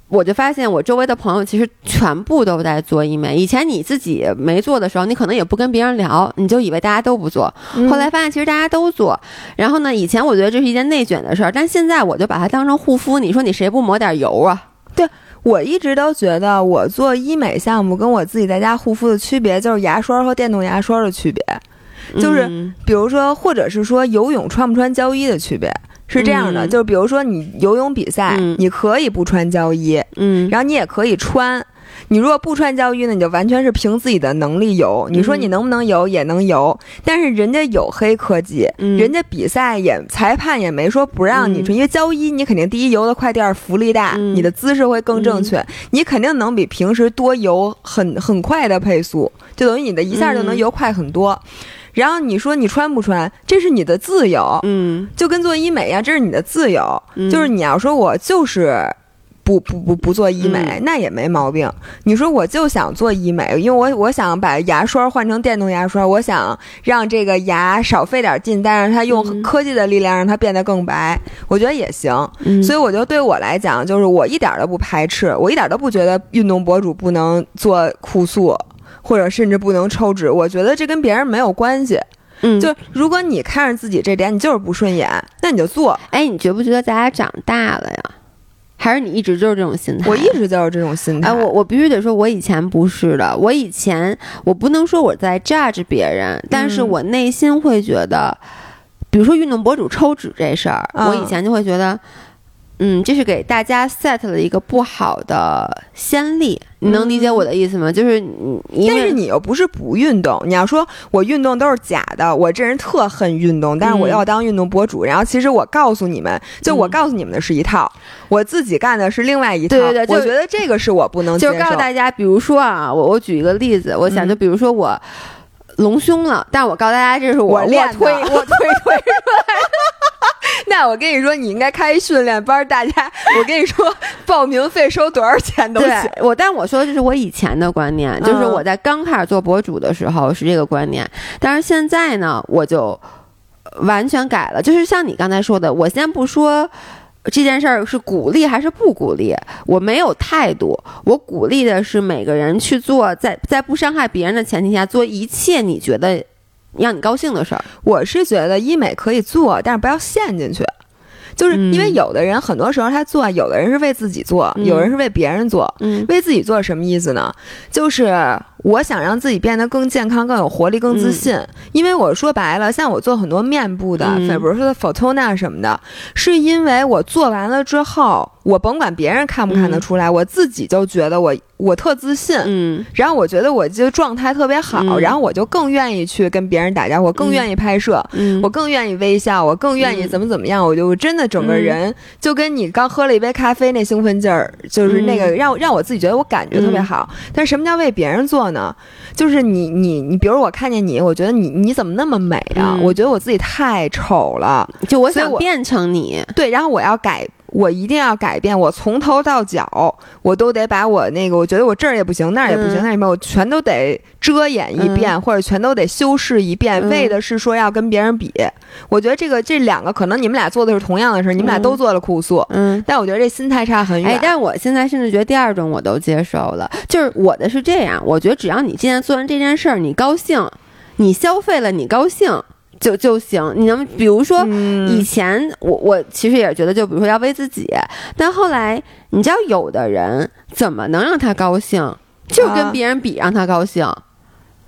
我就发现我周围的朋友其实全部都在做医美。以前你自己没做的时候，你可能也不跟别人聊，你就以为大家都不做。嗯后来发现其实大家都做。然后呢，以前我觉得这是一件内卷的事儿，但现在我就把它当成护肤。你说你谁不抹点油啊？对我一直都觉得，我做医美项目跟我自己在家护肤的区别就是牙刷和电动牙刷的区别。就是嗯比如说，或者是说游泳穿不穿胶衣的区别是这样的，嗯。就是比如说你游泳比赛，嗯。你可以不穿胶衣，嗯，然后你也可以穿。你如果不穿胶衣呢，你就完全是凭自己的能力游。你说你能不能游，也能游，但是人家有黑科技，嗯人家比赛也裁判也没说不让你穿，嗯因为胶衣你肯定第一游的快，第二浮力大，嗯。你的姿势会更正确，你肯定能比平时多游很很快的配速，就等于你的一下就能嗯。游快很多。然后你说你穿不穿，这是你的自由，嗯。就跟做医美一样，这是你的自由。嗯。就是你要说我就是不不不不做医美，嗯。那也没毛病。你说我就想做医美，因为我我想把牙刷换成电动牙刷，我想让这个牙少费点劲，但是它用嗯。科技的力量让它变得更白，我觉得也行。嗯，所以我觉得对我来讲，就是我一点儿都不排斥，我一点儿都不觉得运动博主不能做酷塑，或者甚至不能抽脂。我觉得这跟别人没有关系。嗯，就如果你看着自己这点你就是不顺眼，那你就做。哎，你觉不觉得咱俩长大了呀？还是你一直就是这种心态？我一直就是这种心态。哎，我我必须得说，我以前不是的。我以前我不能说我在 judge 别人，但是嗯我内心会觉得，比如说运动博主抽脂这事儿，嗯我以前就会觉得，嗯，这是给大家 set 了一个不好的先例。你能理解我的意思吗？就是你，因为但是你又不是不运动，你要说我运动都是假的，我这人特恨运动，但是我嗯要当运动博主。然后其实我告诉你们，就我嗯告诉你们的是一套，我自己干的是另外一套。对对对我觉得这个是我不能接受。就是告诉大家，比如说啊，我我举一个例子，我想嗯就比如说我隆胸了，但我告诉大家这是我练的推 我推推 那我跟你说，你应该开一训练班，大家，我跟你说，报名费收多少钱都行。我，但我说的这是我以前的观念，就是嗯我在刚开始做博主的时候是这个观念，但是现在呢，我就完全改了。就是像你刚才说的，我先不说这件事儿是鼓励还是不鼓励，我没有态度，我鼓励的是每个人去做，在在不伤害别人的前提下做一切你觉得让你高兴的事儿。我是觉得医美可以做，但是不要陷进去。就是因为嗯有的人很多时候他做，有的人是为自己做，嗯有人是为别人做。嗯为自己做什么意思呢？就是我想让自己变得更健康、更有活力、更自信。因为我说白了，像我做很多面部的，嗯。比如说 Photona 什么的，是因为我做完了之后，我甭管别人看不看得出来，我自己就觉得我我特自信。嗯。然后我觉得我就状态特别好，嗯。然后我就更愿意去跟别人打招呼，我更愿意拍摄，嗯，我更愿意微笑，我更愿意嗯。怎么怎么样，我就真的整个人就跟你刚喝了一杯咖啡那兴奋劲儿，就是那个嗯。让让我自己觉得我感觉特别好。但是什么叫为别人做呢？就是你你你，比如我看见你，我觉得你你怎么那么美啊？嗯我觉得我自己太丑了，就我想变成你，对，然后我要改。我一定要改变，我从头到脚，我都得把我那个，我觉得我这儿也不行，那儿也不行，嗯那什么，我全都得遮掩一遍，或者全都得修饰一遍，嗯为的是说要跟别人比。我觉得这个这两个可能你们俩做的是同样的事，你们俩嗯都做了酷诉，嗯。但我觉得这心态差很远。哎，但我现在甚至觉得第二种我都接受了，就是我的是这样，我觉得只要你今天做完这件事儿，你高兴，你消费了，你高兴就就行。你能比如说。嗯以前我我其实也觉得，就比如说要为自己，但后来你知道，有的人怎么能让他高兴，就跟啊别人比让他高兴，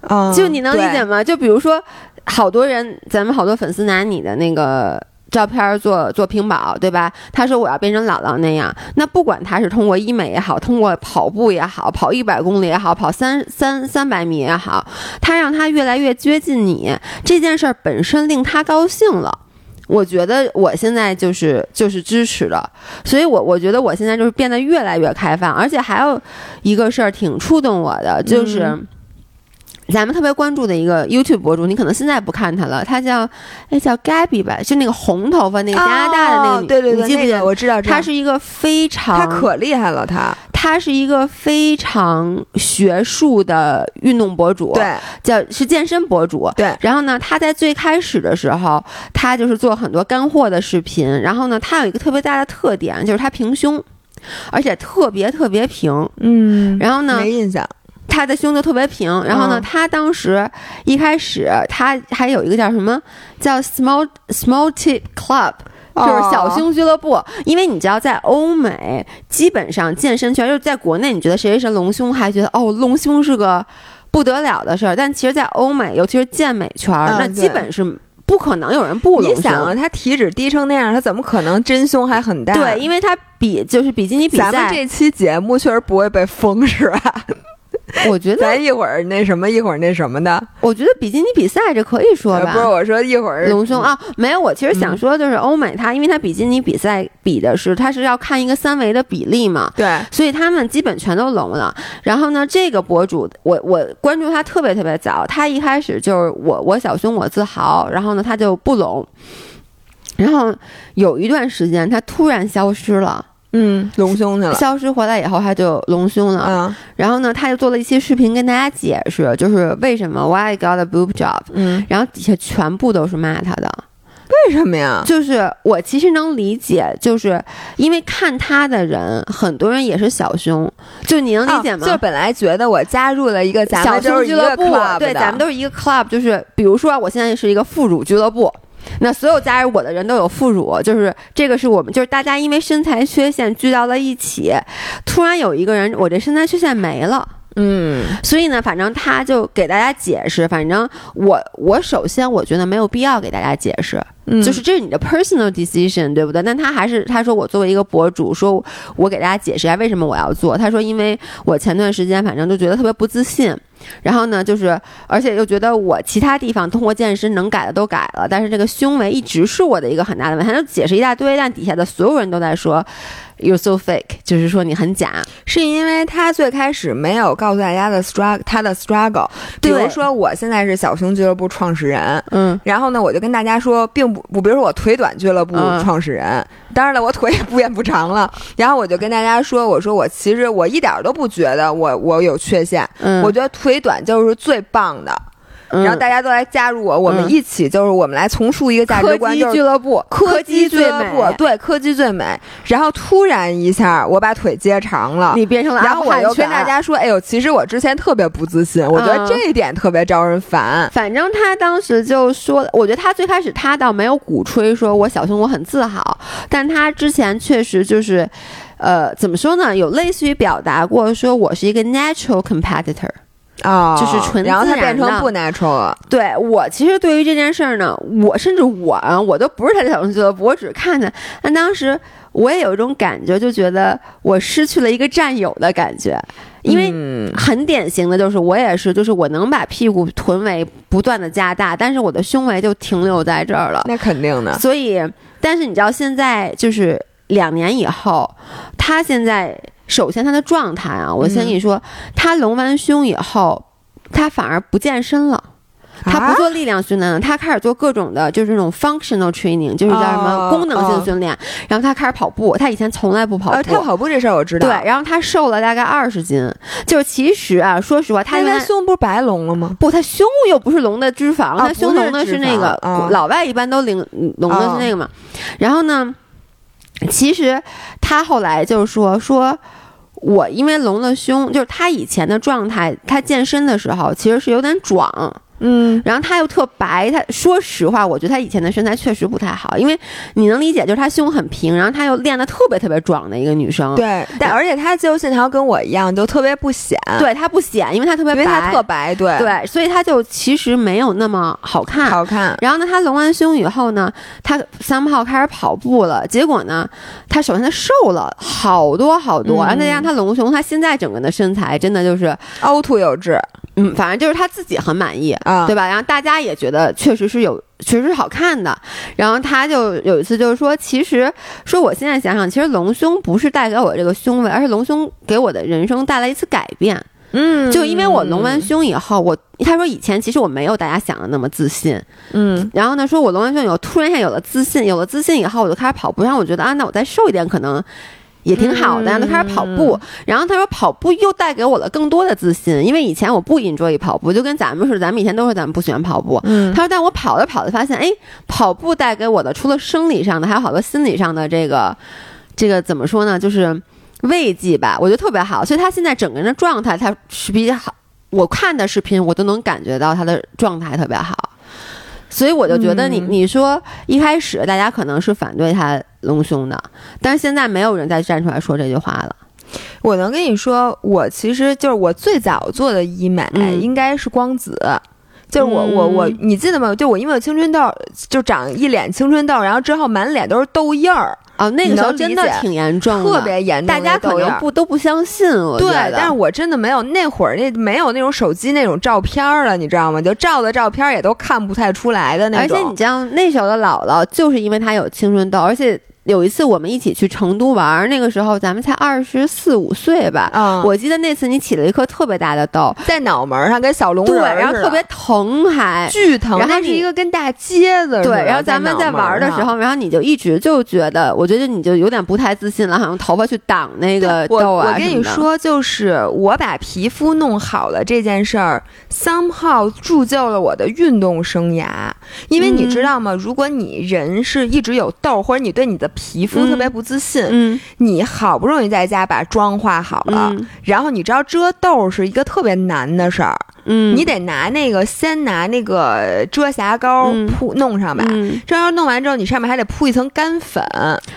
啊就你能理解吗？就比如说，好多人，咱们好多粉丝拿你的那个照片做做屏保，对吧？他说我要变成姥姥那样，那不管他是通过医美也好，通过跑步也好，跑一百公里也好，跑三三三百米也好，他让他越来越接近你，这件事儿本身令他高兴了。我觉得我现在就是就是支持的，所以我我觉得我现在就是变得越来越开放，而且还有一个事儿挺触动我的，就是。咱们特别关注的一个 YouTube 博主，你可能现在不看他了，他叫哎叫 Gabby 吧，就那个红头发那个加拿大的那个女，哦对对对，你记不记得？那个我知道，知道他是一个非常，他可厉害了，他他是一个非常学术的运动博主，，对叫是健身博主。对然后呢，他在最开始的时候，他就是做很多干货的视频。然后呢，他有一个特别大的特点，就是他平胸，而且特别特别平。嗯，然后呢没，印象，他的胸就特别平。然后呢，嗯他当时一开始他还有一个叫什么叫 small small tip club。就是小胸俱乐部，因为你知道，在欧美，基本上健身圈就是在国内，你觉得谁谁是隆胸，还觉得哦，隆胸是个不得了的事儿。但其实，在欧美，尤其是健美圈儿，那基本是不可能有人不隆胸你想啊，他体脂低成那样，他怎么可能真胸还很大？对，因为他比就是比基尼比赛，咱们这期节目确实不会被封，是吧？我觉得咱一会儿那什么，一会儿那什么的，我觉得比基尼比赛这可以说吧。呃不是我说一会儿隆胸啊，没有。我其实想嗯说，就是欧美它，因为它比基尼比赛比的是，它是要看一个三维的比例嘛，对，所以他们基本全都隆了。然后呢，这个博主我我关注他特别特别早，他一开始就是我我小胸我自豪，然后呢他就不隆，然后有一段时间他突然消失了，嗯，隆胸去了，消失回来以后他就隆胸了。嗯然后呢，他就做了一期视频跟大家解释，就是为什么 Why I got a boob job。嗯，然后底下全部都是骂他的，为什么呀？就是我其实能理解，就是因为看他的人，很多人也是小胸，就你能理解吗？哦就本来觉得我加入了一个咱小们就是一个胸俱乐部 club，对，咱们都是一个 club，就是比如说我现在是一个副乳俱乐部。那所有加入我的人都有副乳，就是这个是我们，就是大家因为身材缺陷聚到了一起，突然有一个人我这身材缺陷没了，嗯所以呢，反正他就给大家解释，反正我我首先我觉得没有必要给大家解释，嗯，就是这是你的 personal decision，对不对？但他还是他说我作为一个博主，说我给大家解释一下为什么我要做。他说因为我前段时间反正就觉得特别不自信，然后呢就是而且又觉得我其他地方通过健身能改的都改了，但是这个胸围一直是我的一个很大的问题。他就解释一大堆，但底下的所有人都在说 you're so fake，就是说你很假。是因为他最开始没有告诉大家的 struggle，他的 struggle，比如说我现在是小熊俱乐部创始人。嗯，然后呢，我就跟大家说，并不不，比如说我腿短俱乐部嗯创始人，当然了，我腿也不变不长了。然后我就跟大家说，我说我其实我一点儿都不觉得我我有缺陷，嗯我觉得腿短就是最棒的。嗯然后大家都来加入我，我们嗯一起就是我们来重塑一个价值观，基就是俱乐部，柯基俱最乐部美，对柯基最美。然后突然一下，我把腿接长了。你变成了然后我又跟大家说，哎呦，其实我之前特别不自信，我觉得嗯这一点特别招人烦。反正他当时就说，我觉得他最开始他倒没有鼓吹说我小胸我很自豪，但他之前确实就是，呃，怎么说呢？有类似于表达过说我是一个 natural competitor。啊、就是纯然后它变成不 natural 了。对我其实对于这件事儿呢，我甚至我啊，我都不是他的小众俱乐部，我只是看他。但当时我也有一种感觉，就觉得我失去了一个战友的感觉，因为嗯很典型的就是我也是，就是我能把屁股臀围不断的加大，但是我的胸围就停留在这儿了。那肯定的，所以，但是你知道现在就是两年以后，他现在首先他的状态啊，我先跟你说，他隆完胸以后，他反而不健身了。他啊不做力量训练了，他开始做各种的，就是那种 functional training，就是叫什么哦功能性训练。然后他开始跑步，他以前从来不跑步。呃，他跑步这事儿我知道。对，然后他瘦了大概二十斤，就是其实啊，说实话，他他原来他胸不是白隆了吗？不，他胸又不是隆的脂肪，哦他胸隆的是那个、哦老外一般都领隆的是那个嘛。然后呢，其实他后来就是说说。我因为隆了胸，就是他以前的状态，他健身的时候其实是有点壮，嗯，然后她又特白。她说实话，我觉得她以前的身材确实不太好，因为你能理解，就是她胸很平，然后她又练得特别特别壮的一个女生。对，但而且他肌肉线条跟我一样，就特别不显。，对，她不显，因为她特别白，因为他特白，对，对，所以她就其实没有那么好看。好看。然后呢，她隆完胸以后呢，她三炮开始跑步了。结果呢，她首先她瘦了好多好多，嗯然后再加上她隆胸，她现在整个的身材真的就是，凹凸有致嗯，反正就是她自己很满意，啊，对吧？然后大家也觉得确实是有，确实是好看的。然后他就有一次就是说，其实说我现在想想，其实隆胸不是带给我这个胸围，而是隆胸给我的人生带来一次改变。嗯，就因为我隆完胸以后，我他说以前其实我没有大家想的那么自信，嗯，然后呢，说我隆完胸以后，突然一下有了自信，有了自信以后，我就开始跑步，然后我觉得啊，那我再瘦一点可能。也挺好的，然开始跑步。然后他说跑步又带给我了更多的自信，因为以前我不 enjoy 跑步，就跟咱们似的，咱们以前都说咱们不喜欢跑步。嗯他说，但我跑着跑着发现，哎，跑步带给我的除了生理上的，还有好多心理上的这个，这个怎么说呢？就是慰藉吧，我觉得特别好。所以他现在整个人的状态，他是比较好。我看的视频，我都能感觉到他的状态特别好。所以我就觉得你，嗯你说一开始大家可能是反对他隆胸的，但是现在没有人再站出来说这句话了。我能跟你说，我其实就是我最早做的医美嗯应该是光子。就是我我我嗯，你记得吗？就我因为有青春痘，就长一脸青春痘，然后之后满脸都是痘印儿，哦，那个时候真的挺严重的，特别严重大家可。能不都不相信，我对，但是我真的没有那会儿那没有那种手机那种照片了，你知道吗？就照的照片也都看不太出来的那种。而且你知道那时候的姥姥，就是因为她有青春痘，而且有一次我们一起去成都玩儿，那个时候咱们才二十四五岁吧。嗯，我记得那次你起了一颗特别大的痘，在脑门上跟小龙对，然后特别疼还。巨疼，然后是一个跟大疖子。对，然后咱们在玩儿的时候，然后你就一直就觉得，我觉得你就有点不太自信了，好像头发去挡那个痘啊我跟什么的，你说，就是我把皮肤弄好了这件事儿，somehow 铸就了我的运动生涯。因为你嗯知道吗？如果你人是一直有痘，或者你对你的皮肤特别不自信，嗯。你好不容易在家把妆化好了，嗯。然后你知道遮痘是一个特别难的事儿，嗯，你得拿那个先拿那个遮瑕膏嗯铺弄上吧。嗯，遮瑕膏弄完之后，你上面还得铺一层干粉，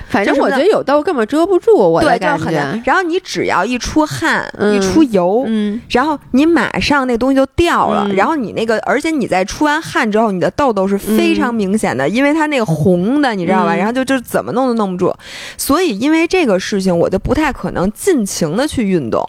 反正我觉得有痘根本遮不住我的对，就是感觉。。然后你只要一出汗，嗯一出油，嗯然后你马上那东西就掉了，嗯然后你那个，而且你在出完汗之后，你的痘痘是非常明显的，因为它那个红的，你知道吧？嗯然后就就怎么弄都弄不住，所以因为这个事情，我就不太可能尽情的去运动。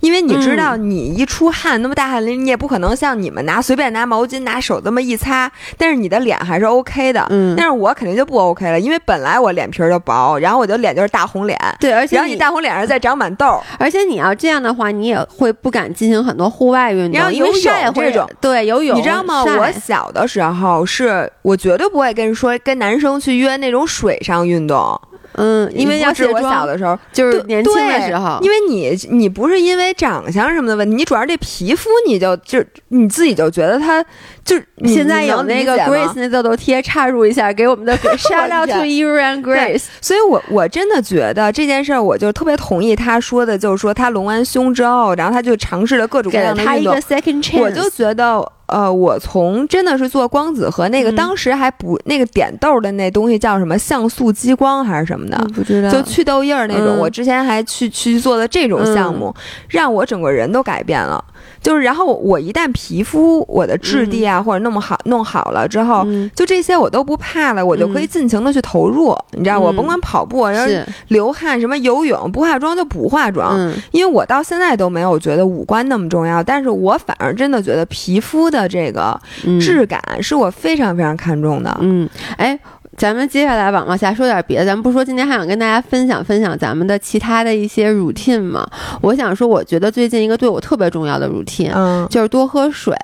因为你知道，你一出汗那么大汗淋漓，你也不可能像你们拿随便拿毛巾拿手这么一擦，但是你的脸还是 OK 的。嗯，但是我肯定就不 OK 了，因为本来我脸皮儿就薄，然后我就脸就是大红脸，对，而且然后你大红脸上再长满痘儿，而且你要这样的话，你也会不敢进行很多户外运动，因为然后游泳晒会这种，对游泳，你知道吗？我小的时候是我绝对不会跟说跟男生去约那种水上运动，嗯，因为要是我卸妆小的时候，就是年轻的对时候，因为你你不是因为长相什么的问题，你主要这皮肤你就就你自己就觉得它就是你现在有那个 Grace 那痘痘贴插入一下，给我们的 shout out to you and Grace。所以我我真的觉得这件事儿，我就特别同意他说的，就是说他隆完胸之后，然后他就尝试了各种各样的运动他一个。second chance，我就觉得，呃，我从真的是做光子和那个、嗯当时还不那个点痘的那东西叫什么像素激光还是什么的，不知道，就去痘印儿那种。嗯我之前还去去做的这种项目，让我整个人都改变了。就是，然后我一旦皮肤我的质地啊、或者弄好弄好了之后，嗯就这些我都不怕了，我就可以尽情的去投入。你知道，我嗯甭管跑步，然后是流汗，什么游泳，不化妆就不化妆。嗯因为我到现在都没有觉得五官那么重要，但是我反而真的觉得皮肤的这个嗯质感是我非常非常看重的。嗯，哎。咱们接下来往往下说点别的，咱们不说今天还想跟大家分享分享咱们的其他的一些 routine 吗？我想说，我觉得最近一个对我特别重要的 routine、嗯，就是多喝水。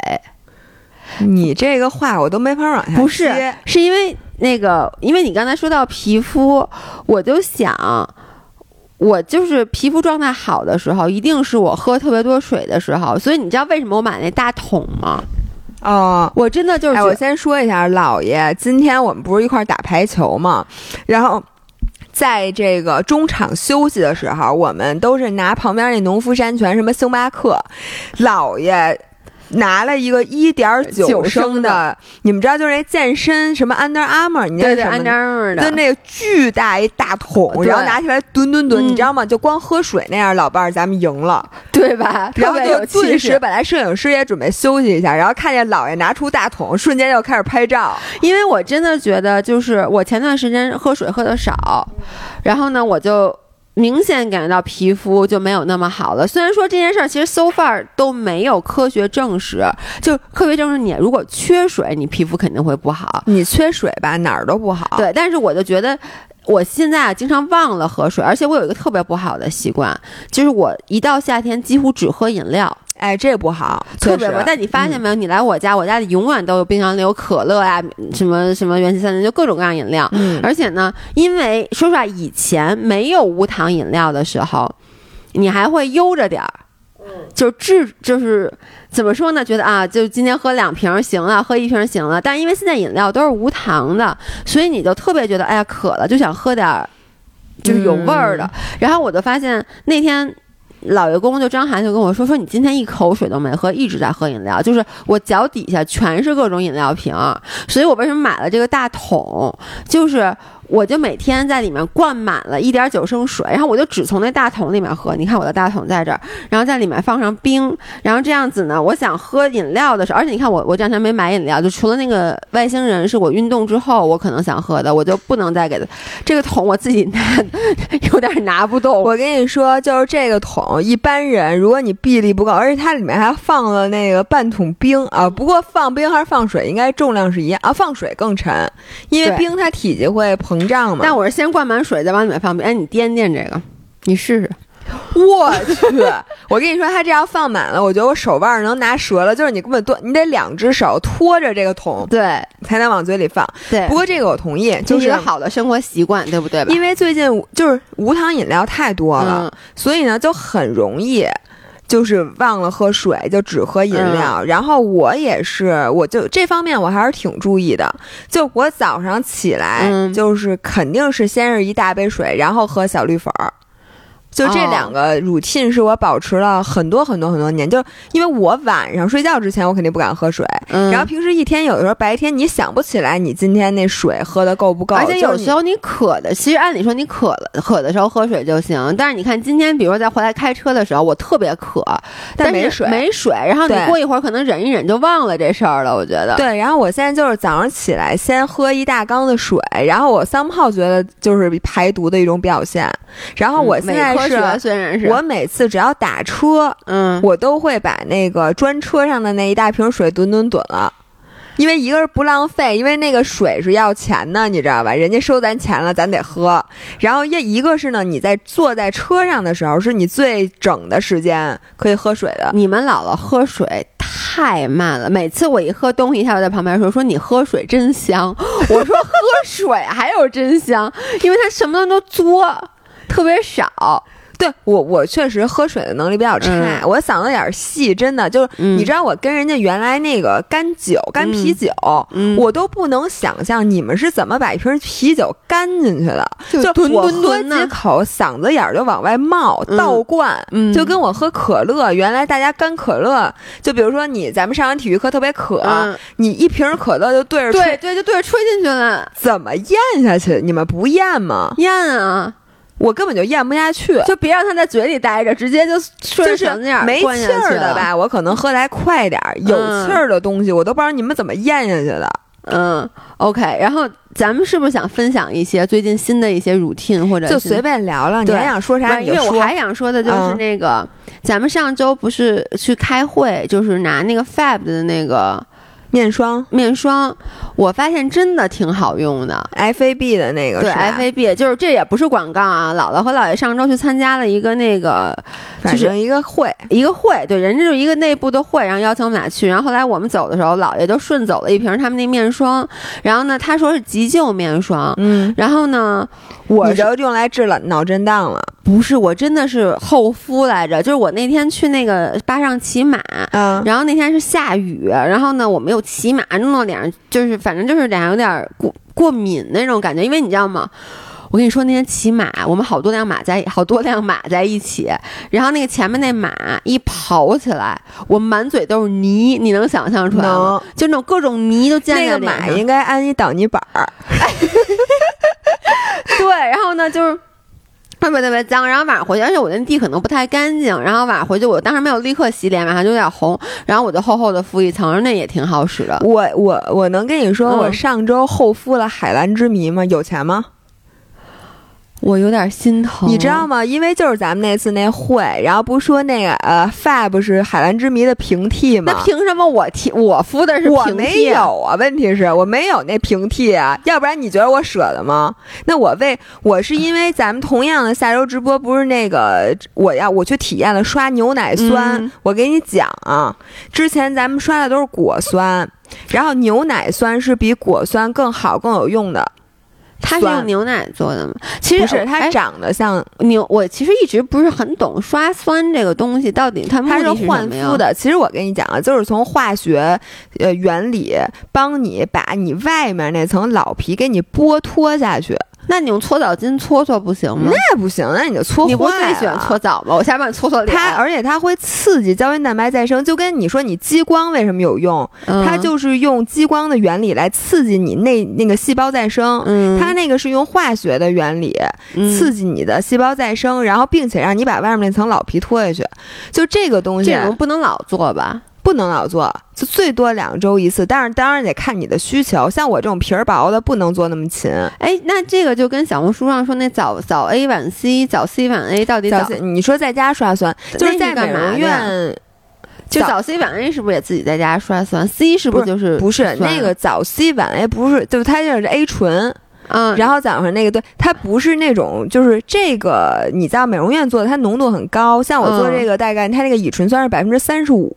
你这个话我都没法往下不是接，是因为那个，因为你刚才说到皮肤，我就想，我就是皮肤状态好的时候，一定是我喝特别多水的时候。所以你知道为什么我买那大桶吗？哦。我真的就是，我先说一下，姥爷，今天我们不是一块儿打排球嘛，然后。在这个中场休息的时候，我们都是拿旁边那农夫山泉什么星巴克，姥爷拿了一个一点九九升升的你们知道就是那健身什么 Under Armour，你那对对，是什么安扎尔的，就那个巨大一大桶，然后拿起来吨吨吨，嗯你知道吗？就光喝水那样，老伴儿咱们赢了。对吧？然后就顿时，本来摄影师也准备休息一下，然后看见姥爷拿出大桶，瞬间就开始拍照。因为我真的觉得，就是我前段时间喝水喝的少，然后呢，我就。明显感觉到皮肤就没有那么好了。虽然说这件事儿其实 so far 都没有科学证实，就科学证实你如果缺水，你皮肤肯定会不好。你缺水吧，哪儿都不好。，对，但是我就觉得。我现在啊，经常忘了喝水，而且我有一个特别不好的习惯，就是我一到夏天几乎只喝饮料，哎，这不好，特别不。但你发现没有，你来我家，我家里永远都有冰箱里有可乐呀、什么什么元气森林，就各种各样饮料。嗯，而且呢，因为说实话，以前没有无糖饮料的时候，你还会悠着点儿。就治就是怎么说呢？觉得啊，就今天喝两瓶行了，喝一瓶行了。但是因为现在饮料都是无糖的，所以你就特别觉得哎呀渴了，就想喝点儿就是有味儿的。嗯然后我就发现那天。老爷公就张涵就跟我说说你今天一口水都没喝，一直在喝饮料，就是我脚底下全是各种饮料瓶，所以我为什么买了这个大桶？就是我就每天在里面灌满了一点九升水，然后我就只从那大桶里面喝。你看我的大桶在这儿，然后在里面放上冰，然后这样子呢，我想喝饮料的时候，而且你看我我这两天没买饮料，就除了那个外星人是我运动之后我可能想喝的，我就不能再给他这个桶我自己拿，有点拿不动。我跟你说，就是这个桶，一般人如果你臂力不够，而且它里面还放了那个半桶冰啊，不过放冰还是放水，应该重量是一样啊，放水更沉，因为冰它体积会膨胀嘛。但我是先灌满水，再往里面放冰。哎，你掂掂这个，你试试。我去！我跟你说，它这要放满了，我觉得我手腕儿能拿折了。就是你根本多，你得两只手托着这个桶对才能往嘴里放。对，不过这个我同意，就是一个好的生活习惯，对不对吧？因为最近就是无糖饮料太多了，嗯所以呢就很容易。就是忘了喝水，就只喝饮料。然后我也是，我就这方面我还是挺注意的。就我早上起来，嗯就是肯定是先是一大杯水，然后喝小绿粉儿。就这哦两个 routine 是我保持了很多很多很多年，就因为我晚上睡觉之前我肯定不敢喝水，嗯，然后平时一天有的时候白天你想不起来你今天那水喝的够不够，而且有时候候你渴的，其实按理说你渴了渴的时候喝水就行，但是你看今天，比如说在回来开车的时候，我特别渴，但是没水没水，然后你过一会儿可能忍一忍就忘了这事儿了，我觉得。对，然后我现在就是早上起来先喝一大缸的水，然后我 somehow 觉得就是排毒的一种表现。然后嗯，我现在伪科学是，虽然是我每次只要打车，嗯，我都会把那个专车上的那一大瓶水吨吨吨了。因为一个是不浪费，因为那个水是要钱的，你知道吧？人家收咱钱了，咱得喝。然后一一个是呢，你在坐在车上的时候，是你最整的时间可以喝水的。你们姥姥喝水太慢了，每次我一喝东西，她就在旁边说：“说你喝水真香。”我说：“喝水还有真香，因为她什么都作，特别少。对我，我确实喝水的能力比较差，嗯我嗓子眼儿细，真的就是、嗯你知道，我跟人家原来那个干酒、干啤酒，嗯我都不能想象你们是怎么把一瓶啤酒干进去的，就就我喝几口，嗓子眼儿就往外冒，嗯倒灌。嗯就跟我喝可乐，原来大家干可乐，就比如说你咱们上完体育课特别渴，嗯你一瓶可乐就对着吹，对对，就对着吹进去了，怎么咽下去？你们不咽吗？咽啊！我根本就咽不下去。就别让它在嘴里待着，直接就顺就是没气？儿的吧，我可能喝的还快点儿。有气儿的东西，我都不知道你们怎么咽下去的。嗯，OK。然后咱们是不是想分享一些最近新的一些 routine 或者就随便聊聊，你还想说啥因为我。还想说的就是嗯那个，咱们上周不是去开会，就是拿那个 Fab 的那个面霜面霜，我发现真的挺好用的。FAB 的那个对是吧，FAB 就是这也不是广告啊，姥姥和姥爷上周去参加了一个那个就是一个会，一个会，对，人家就是一个内部的会，然后邀请我们俩去。然后后来我们走的时候，姥爷就顺走了一瓶他们那面霜，然后呢，他说是急救面霜，嗯，然后呢，我就用来治了脑震荡了。不是我真的是厚敷来着，就是我那天去那个巴上骑马。嗯，然后那天是下雨，然后呢，我没有骑马，弄到脸上就是，反正就是脸上有点过过敏那种感觉，因为你知道吗？我跟你说，那天骑马，我们好多辆马在，好多辆马在一起，然后那个前面那马一跑起来，我满嘴都是泥，你能想象出来吗能？就那种各种泥都溅那个在脸上。马应该安一挡泥板儿。对，然后呢，就是特别特别脏，然后晚上回去，而且我那地可能不太干净，然后晚上回去，我当时没有立刻洗脸，晚上就有点红，然后我就厚厚的敷一层，那也挺好使的。我我我能跟你说，嗯我上周厚敷了海蓝之谜吗？有钱吗？我有点心疼，你知道吗？因为就是咱们那次那会，然后不是说那个呃，Fab 是海蓝之谜的平替吗？那凭什么我替我敷的是平替我没有啊，问题是我没有那平替啊，要不然你觉得我舍得吗？那我为我是因为咱们同样的下周直播不是那个我要我去体验了刷牛奶酸，嗯我给你讲啊，之前咱们刷的都是果酸，然后牛奶酸是比果酸更好更有用的，它是用牛奶做的吗？其实不是它哎长得像牛，我其实一直不是很懂刷酸这个东西到底它目它的是焕什么呀肤？的。其实我跟你讲啊，就是从化学呃原理帮你把你外面那层老皮给你剥脱下去。那你用搓澡巾搓搓不行吗？那不行，那你就搓坏你不是最喜欢搓澡吗？我下帮你搓搓脸。它，而且它会刺激胶原蛋白再生，就跟你说你激光为什么有用，嗯它就是用激光的原理来刺激你那那个细胞再生。嗯，它那个是用化学的原理刺激激你的细胞再生，然后并且让你把外面那层老皮脱下去。就这个东西这种不能老做吧？不能老做，就最多两周一次。但是当然得看你的需求，像我这种皮儿薄的不能做那么勤。哎，那这个就跟小红书上说那早早 A 晚 C 早 C 晚 A 到底早早你说在家刷酸，那就是在美容院。就早 C 晚 A 是不是也自己在家刷酸？C 是不是就是不是酸那个早 C 晚 A，不是，就是它就是 A 醇，嗯，然后早上那个对，它不是那种，就是这个你在美容院做的，它浓度很高。像我做嗯这个，大概它那个乙醇酸是百分之三十五，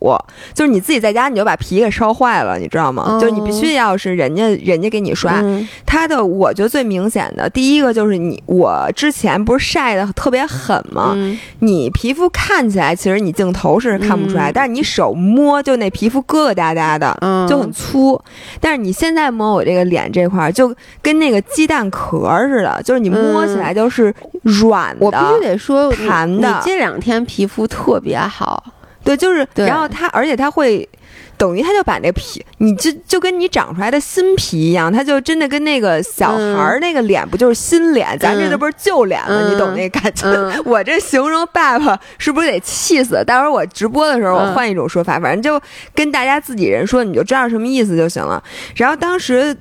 就是你自己在家你就把皮给烧坏了，你知道吗？哦就是你必须要是人家人家给你刷，嗯它的我觉得最明显的第一个就是你，我之前不是晒的特别狠吗？嗯你皮肤看起来其实你镜头是看不出来，嗯但是你手摸就那皮肤疙疙瘩瘩的。嗯，就很粗，但是你现在摸我这个脸这块儿，就跟那个鸡蛋壳儿似的，就是你摸起来就是软的。我必须得说，弹的你这两天皮肤特别好，对，就是，然后它，而且它会，等于它就把那皮，你就就跟你长出来的新皮一样，它就真的跟那个小孩儿那个脸不就是新脸，咱这嗯都不是旧脸了，嗯你懂那感觉？嗯 我这形容爸爸是不是得气死？待会儿我直播的时候我嗯换一种说法，反正就跟大家自己人说，你就知道什么意思就行了。然后当时。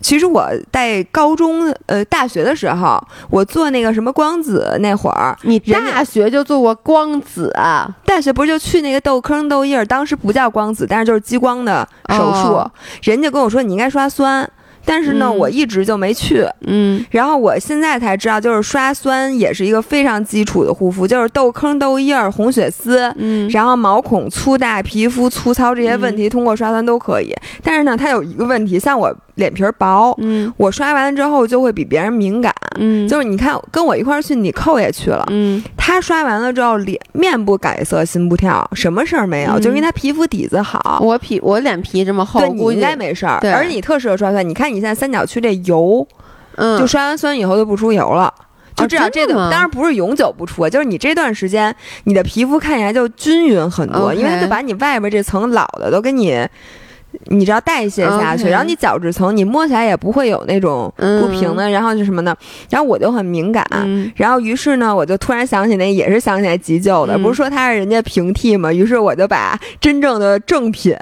其实我在高中、呃大学的时候，我做那个什么光子那会儿，你大学就做过光子啊？大学不是就去那个痘坑痘印儿，当时不叫光子，但是就是激光的手术。哦人家跟我说你应该刷酸，但是呢，嗯我一直就没去。嗯然后我现在才知道，就是刷酸也是一个非常基础的护肤，就是痘坑、痘印儿、红血丝。嗯，然后毛孔粗大、皮肤粗糙这些问题，通过刷酸都可以。但是呢，它有一个问题，像我脸皮儿薄，嗯我刷完了之后就会比别人敏感。嗯，就是你看，跟我一块儿去，你扣也去了，嗯他刷完了之后，脸面不改色，心不跳，什么事儿没有，嗯就因为他皮肤底子好。我皮我脸皮这么厚，对你应该没事儿，对而且你特适合刷酸。你看你现在三角区这油，嗯就刷完酸以后就不出油了。就哦至少这个，真的吗当然不是永久不出，就是你这段时间你的皮肤看起来就均匀很多因为它就把你外边这层老的都给你，你知道代谢下去然后你角质层你摸起来也不会有那种不平的，然后就什么呢？然后我就很敏感，嗯然后于是呢，我就突然想起那也是想起来急救的，嗯不是说它是人家平替嘛？于是我就把真正的正品，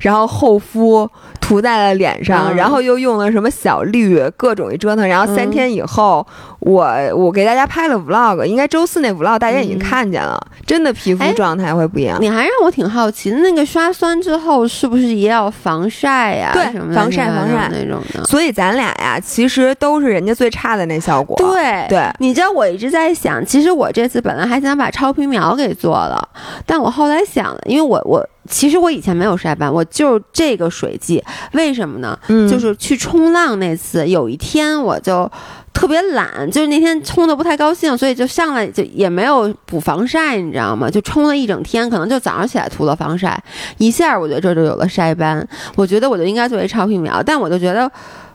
然后厚敷涂在了脸上，嗯然后又用了什么小绿，各种一折腾，然后三嗯天以后，我我给大家拍了 vlog，应该周四那 vlog 大家已经嗯看见了，真的皮肤哎状态会不一样。你还让我挺好奇，那个刷酸之后是不是也要防晒呀、对防晒防晒那种的。所以咱俩呀，其实都是人家最差的那效果。对对你知道我一直在想，其实我这次本来还想把超皮秒给做了，但我后来想了，因为我我其实我以前没有晒斑，我就这个水剂，为什么呢？嗯，就是去冲浪那次，有一天我就特别懒，就是那天冲的不太高兴，所以就上来就也没有补防晒，你知道吗？就冲了一整天，可能就早上起来涂了防晒，一下我觉得这就有了晒斑。我觉得我就应该作为超皮秒，但我就觉得。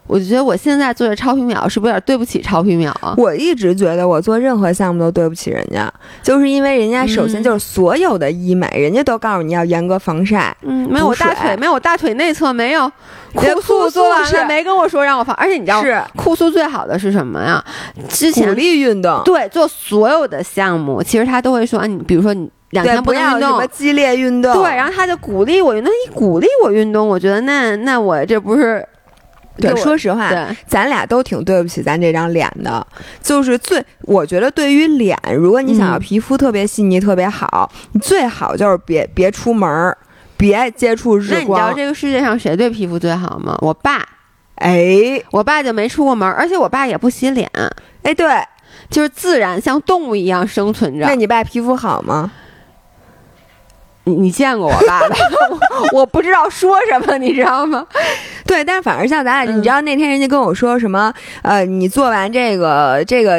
我就觉得我现在做这超皮秒是不是有点对不起超皮秒啊？我一直觉得我做任何项目都对不起人家，就是因为人家首先嗯就是所有的医美，人家都告诉你要严格防晒。嗯，没有我大腿，没有我大腿内侧没有，连酷素酷做完了没跟我说让我防，而且你知道是酷素最好的是什么呀？之鼓前励运动，对做所有的项目，其实他都会说，啊你比如说你两对，天不运动。什么激烈运动。对，然后他就鼓励我运动，那一鼓励我运动，我觉得那那我这不是对，说实话，对咱俩都挺对不起咱这张脸的。就是最，我觉得对于脸，如果你想要嗯皮肤特别细腻、特别好，你最好就是别别出门儿，别接触日光那你知道。这个世界上谁对皮肤最好吗？我爸，哎我爸就没出过门，而且我爸也不洗脸，哎，对，就是自然像动物一样生存着那。你爸皮肤好吗？你你见过我爸爸？我 我不知道说什么，你知道吗？对，但是反而像咱俩，嗯你知道那天人家跟我说什么？呃，你做完这个这个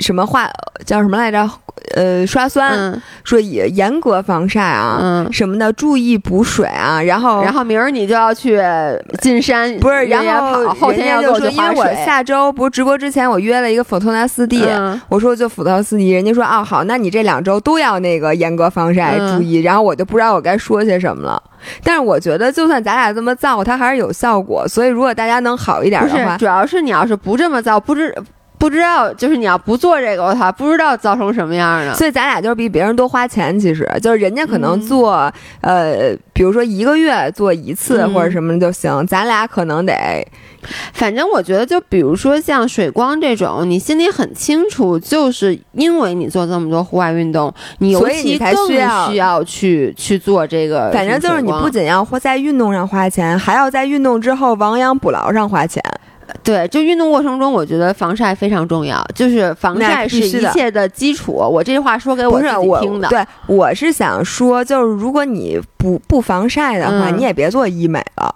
什么化叫什么来着？呃刷酸，嗯说也严格防晒啊，嗯。什么的，注意补水啊，然后然后明儿你就要去进山，不是，然后跑，后天要就说，因为我。下周不是直播之前，我约了一个 Fortuna 四 D，、嗯我说就 Fortuna 四 D，人家说啊好，那你这两周都要那个严格防晒，嗯注意。然后我就不知道我该说些什么了。但是我觉得，就算咱俩这么造，它还是有效果。所以如果大家能好一点的话，主要是你要是不这么造，不知不知道，就是你要不做这个，我操，不知道造成什么样呢？所以咱俩就是比别人多花钱。其实就是人家可能嗯做、呃，比如说一个月做一次嗯或者什么就行，咱俩可能得反正我觉得，就比如说像水光这种，你心里很清楚，就是因为你做这么多户外运动，你尤所以你才其更需要需要去去做这个。反正就是你不仅要花在运动上花钱，还要在运动之后亡羊补牢上花钱。对，就运动过程中，我觉得防晒非常重要，就是防晒是一切的基础。我这句话说给我自己听的。对，我是想说，就是如果你不不防晒的话，嗯你也别做医美了，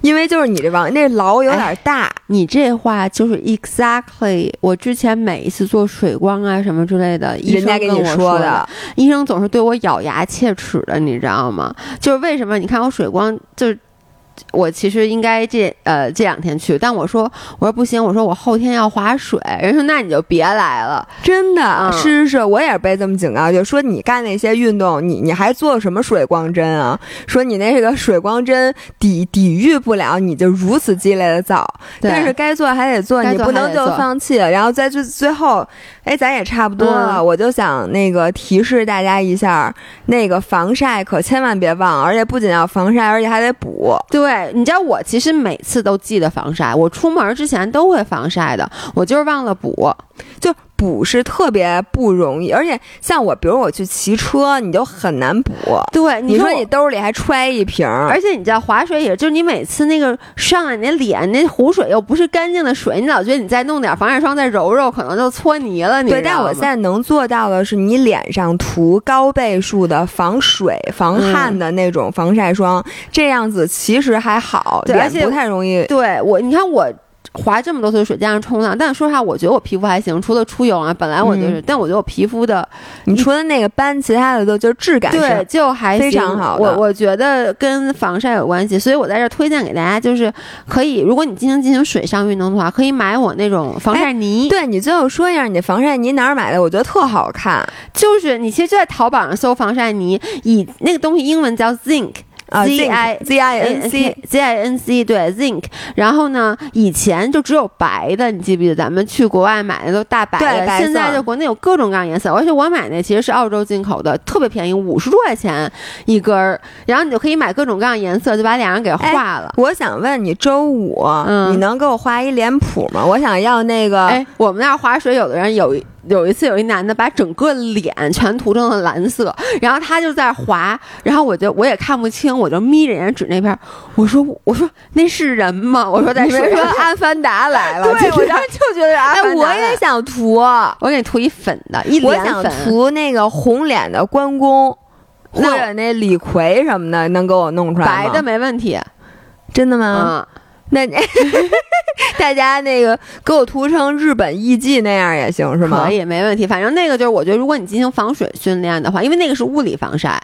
因为就是你这王那牢有点大。你这话就是 exactly 我之前每一次做水光啊什么之类的，医生跟我说的，医生总是对我咬牙切齿的，你知道吗？就是为什么？你看我水光就是。我其实应该这呃这两天去，但我说我说不行，我说我后天要划水，人说那你就别来了。真的，嗯是是是，我也是被这么警告，就说你干那些运动，你你还做什么水光针啊？说你那个水光针抵抵御不了，你就如此激烈的造。但是该做还得做，你不能就放弃。然后在最最后，哎，咱也差不多了，嗯我就想那个提示大家一下，那个防晒可千万别忘，而且不仅要防晒，而且还得补。对，你知道我其实每次都记得防晒，我出门之前都会防晒的，我就是忘了补。就补是特别不容易，而且像我，比如我去骑车，你就很难补。对，你说你兜里还揣一瓶，而且你知道划水也是，就是你每次那个上来你那脸那湖水又不是干净的水，你老觉得你再弄点防晒霜再揉揉，可能就搓泥了。你对，但我现在能做到的是，你脸上涂高倍数的防水、防汗的那种防晒霜，这样子其实还好，而且不太容易。对我，你看我。划这么多次水加上冲浪，但说实话，我觉得我皮肤还行，除了出油啊，本来我就是，嗯但我觉得我皮肤的你除了那个斑，其他的都就是质感对就还非行常好我我觉得跟防晒有关系，所以我在这儿推荐给大家，就是可以，如果你进行进行水上运动的话，可以买我那种防晒泥。对你最后说一下，你的防晒泥哪儿买的？我觉得特好看就是你其实就在淘宝上搜防晒泥，以那个东西英文叫 zinc。啊 Z I Z I N C Z I N C 对 zinc，然后呢，以前就只有白的，你记不记得咱们去国外买的都大白的，对白现在就国内有各种各样颜色，而且我买那其实是澳洲进口的，特别便宜，五十多块钱一根儿，然后你就可以买各种各样颜色，就把脸上给画了。我想问你，周五、嗯你能给我画一脸谱吗？我想要那个，哎，我们那儿划水，有的人有一有一次有一男的把整个脸全涂成了蓝色，然后他就在划，然后我就我也看不清，我就眯着眼指那边，我说我说那是人吗？我说在你说。阿凡达来了，对，就是我当时就觉得是阿 哎，凡达我也想涂，我给你涂一粉的，一我想脸粉。涂那个红脸的关公，或者那李逵什么的，能给我弄出来吗白的，没问题，真的吗？嗯，那 大家那个给我涂成日本艺妓那样也行是吗可？以，没问题。反正那个就是，我觉得如果你进行防水训练的话，因为那个是物理防晒。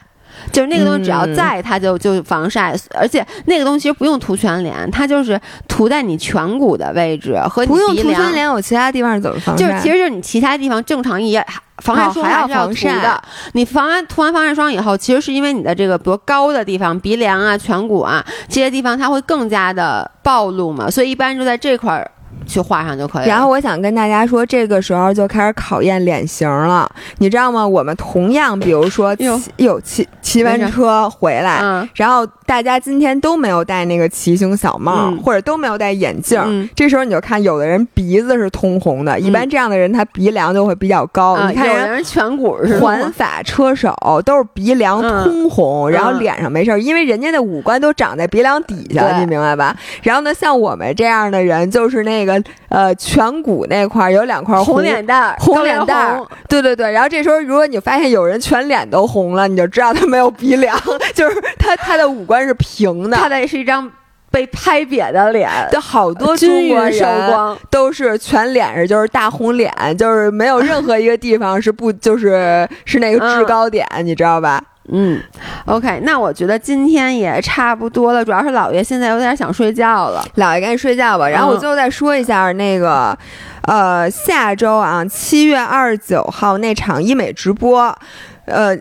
就是那个东西，只要嗯在它就就防晒，而且那个东西其实不用涂全脸，它就是涂在你颧骨的位置和你不用涂全脸，我其他地方怎么防晒？就是其实就是你其他地方正常也防晒霜哦还是要涂防晒的。你防完涂完防晒霜以后，其实是因为你的这个比如高的地方，鼻梁啊、颧骨啊这些地方，它会更加的暴露嘛，所以一般就在这块儿去画上就可以了。然后我想跟大家说，这个时候就开始考验脸型了，你知道吗？我们同样，比如说骑有骑骑完车回来，嗯然后大家今天都没有戴那个骑行小帽，嗯或者都没有戴眼镜，嗯这时候你就看有的人鼻子是通红的，一般这样的人他鼻梁就会比较高。啊，你看人。有的人颧骨是环法车手都是鼻梁嗯通红，然后嗯脸上没事儿，因为人家的五官都长在鼻梁底下，对你明白吧？然后呢，像我们这样的人，就是那个呃颧骨那块儿有两块红脸蛋儿、红脸蛋儿，对对对，然后这时候如果你发现有人全脸都红了，你就知道他没有鼻梁，就是他他的五官是平的。他的是一张被拍瘪的脸，就好多中国人都是全脸上就是大红脸，就是没有任何一个地方是不就是是那个制高点，你知道吧？嗯，OK，那我觉得今天也差不多了，主要是姥爷现在有点想睡觉了，姥爷赶紧睡觉吧。然后我最后再说一下那个，呃，下周啊，七月二十九号那场医美直播，呃。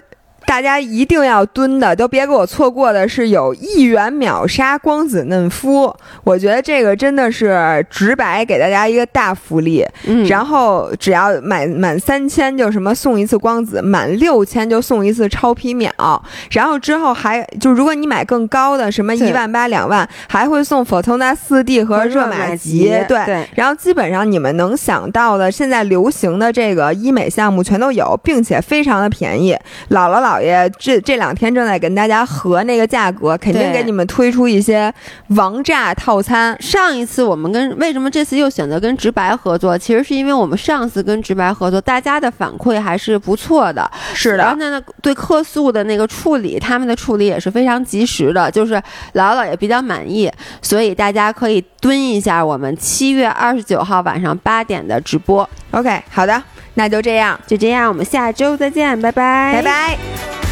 大家一定要蹲的，都别给我错过的是有一元秒杀光子嫩肤，我觉得这个真的是直白给大家一个大福利。嗯，然后只要买满三千就什么送一次光子，满六千就送一次超皮秒，然后之后还就如果你买更高的什么一万八两万，还会送 Fortuna 四 D 和热玛吉。对，然后基本上你们能想到的现在流行的这个医美项目全都有，并且非常的便宜。姥姥姥。爷这这两天正在跟大家核那个价格，肯定给你们推出一些王炸套餐。上一次我们跟为什么这次又选择跟直白合作？其实是因为我们上次跟直白合作，大家的反馈还是不错的。是的，然后呢，对客诉的那个处理，他们的处理也是非常及时的，就是姥姥也比较满意。所以大家可以蹲一下我们七月二十九号晚上八点的直播。OK，好的。那就这样，就这样，我们下周再见，拜拜，拜拜。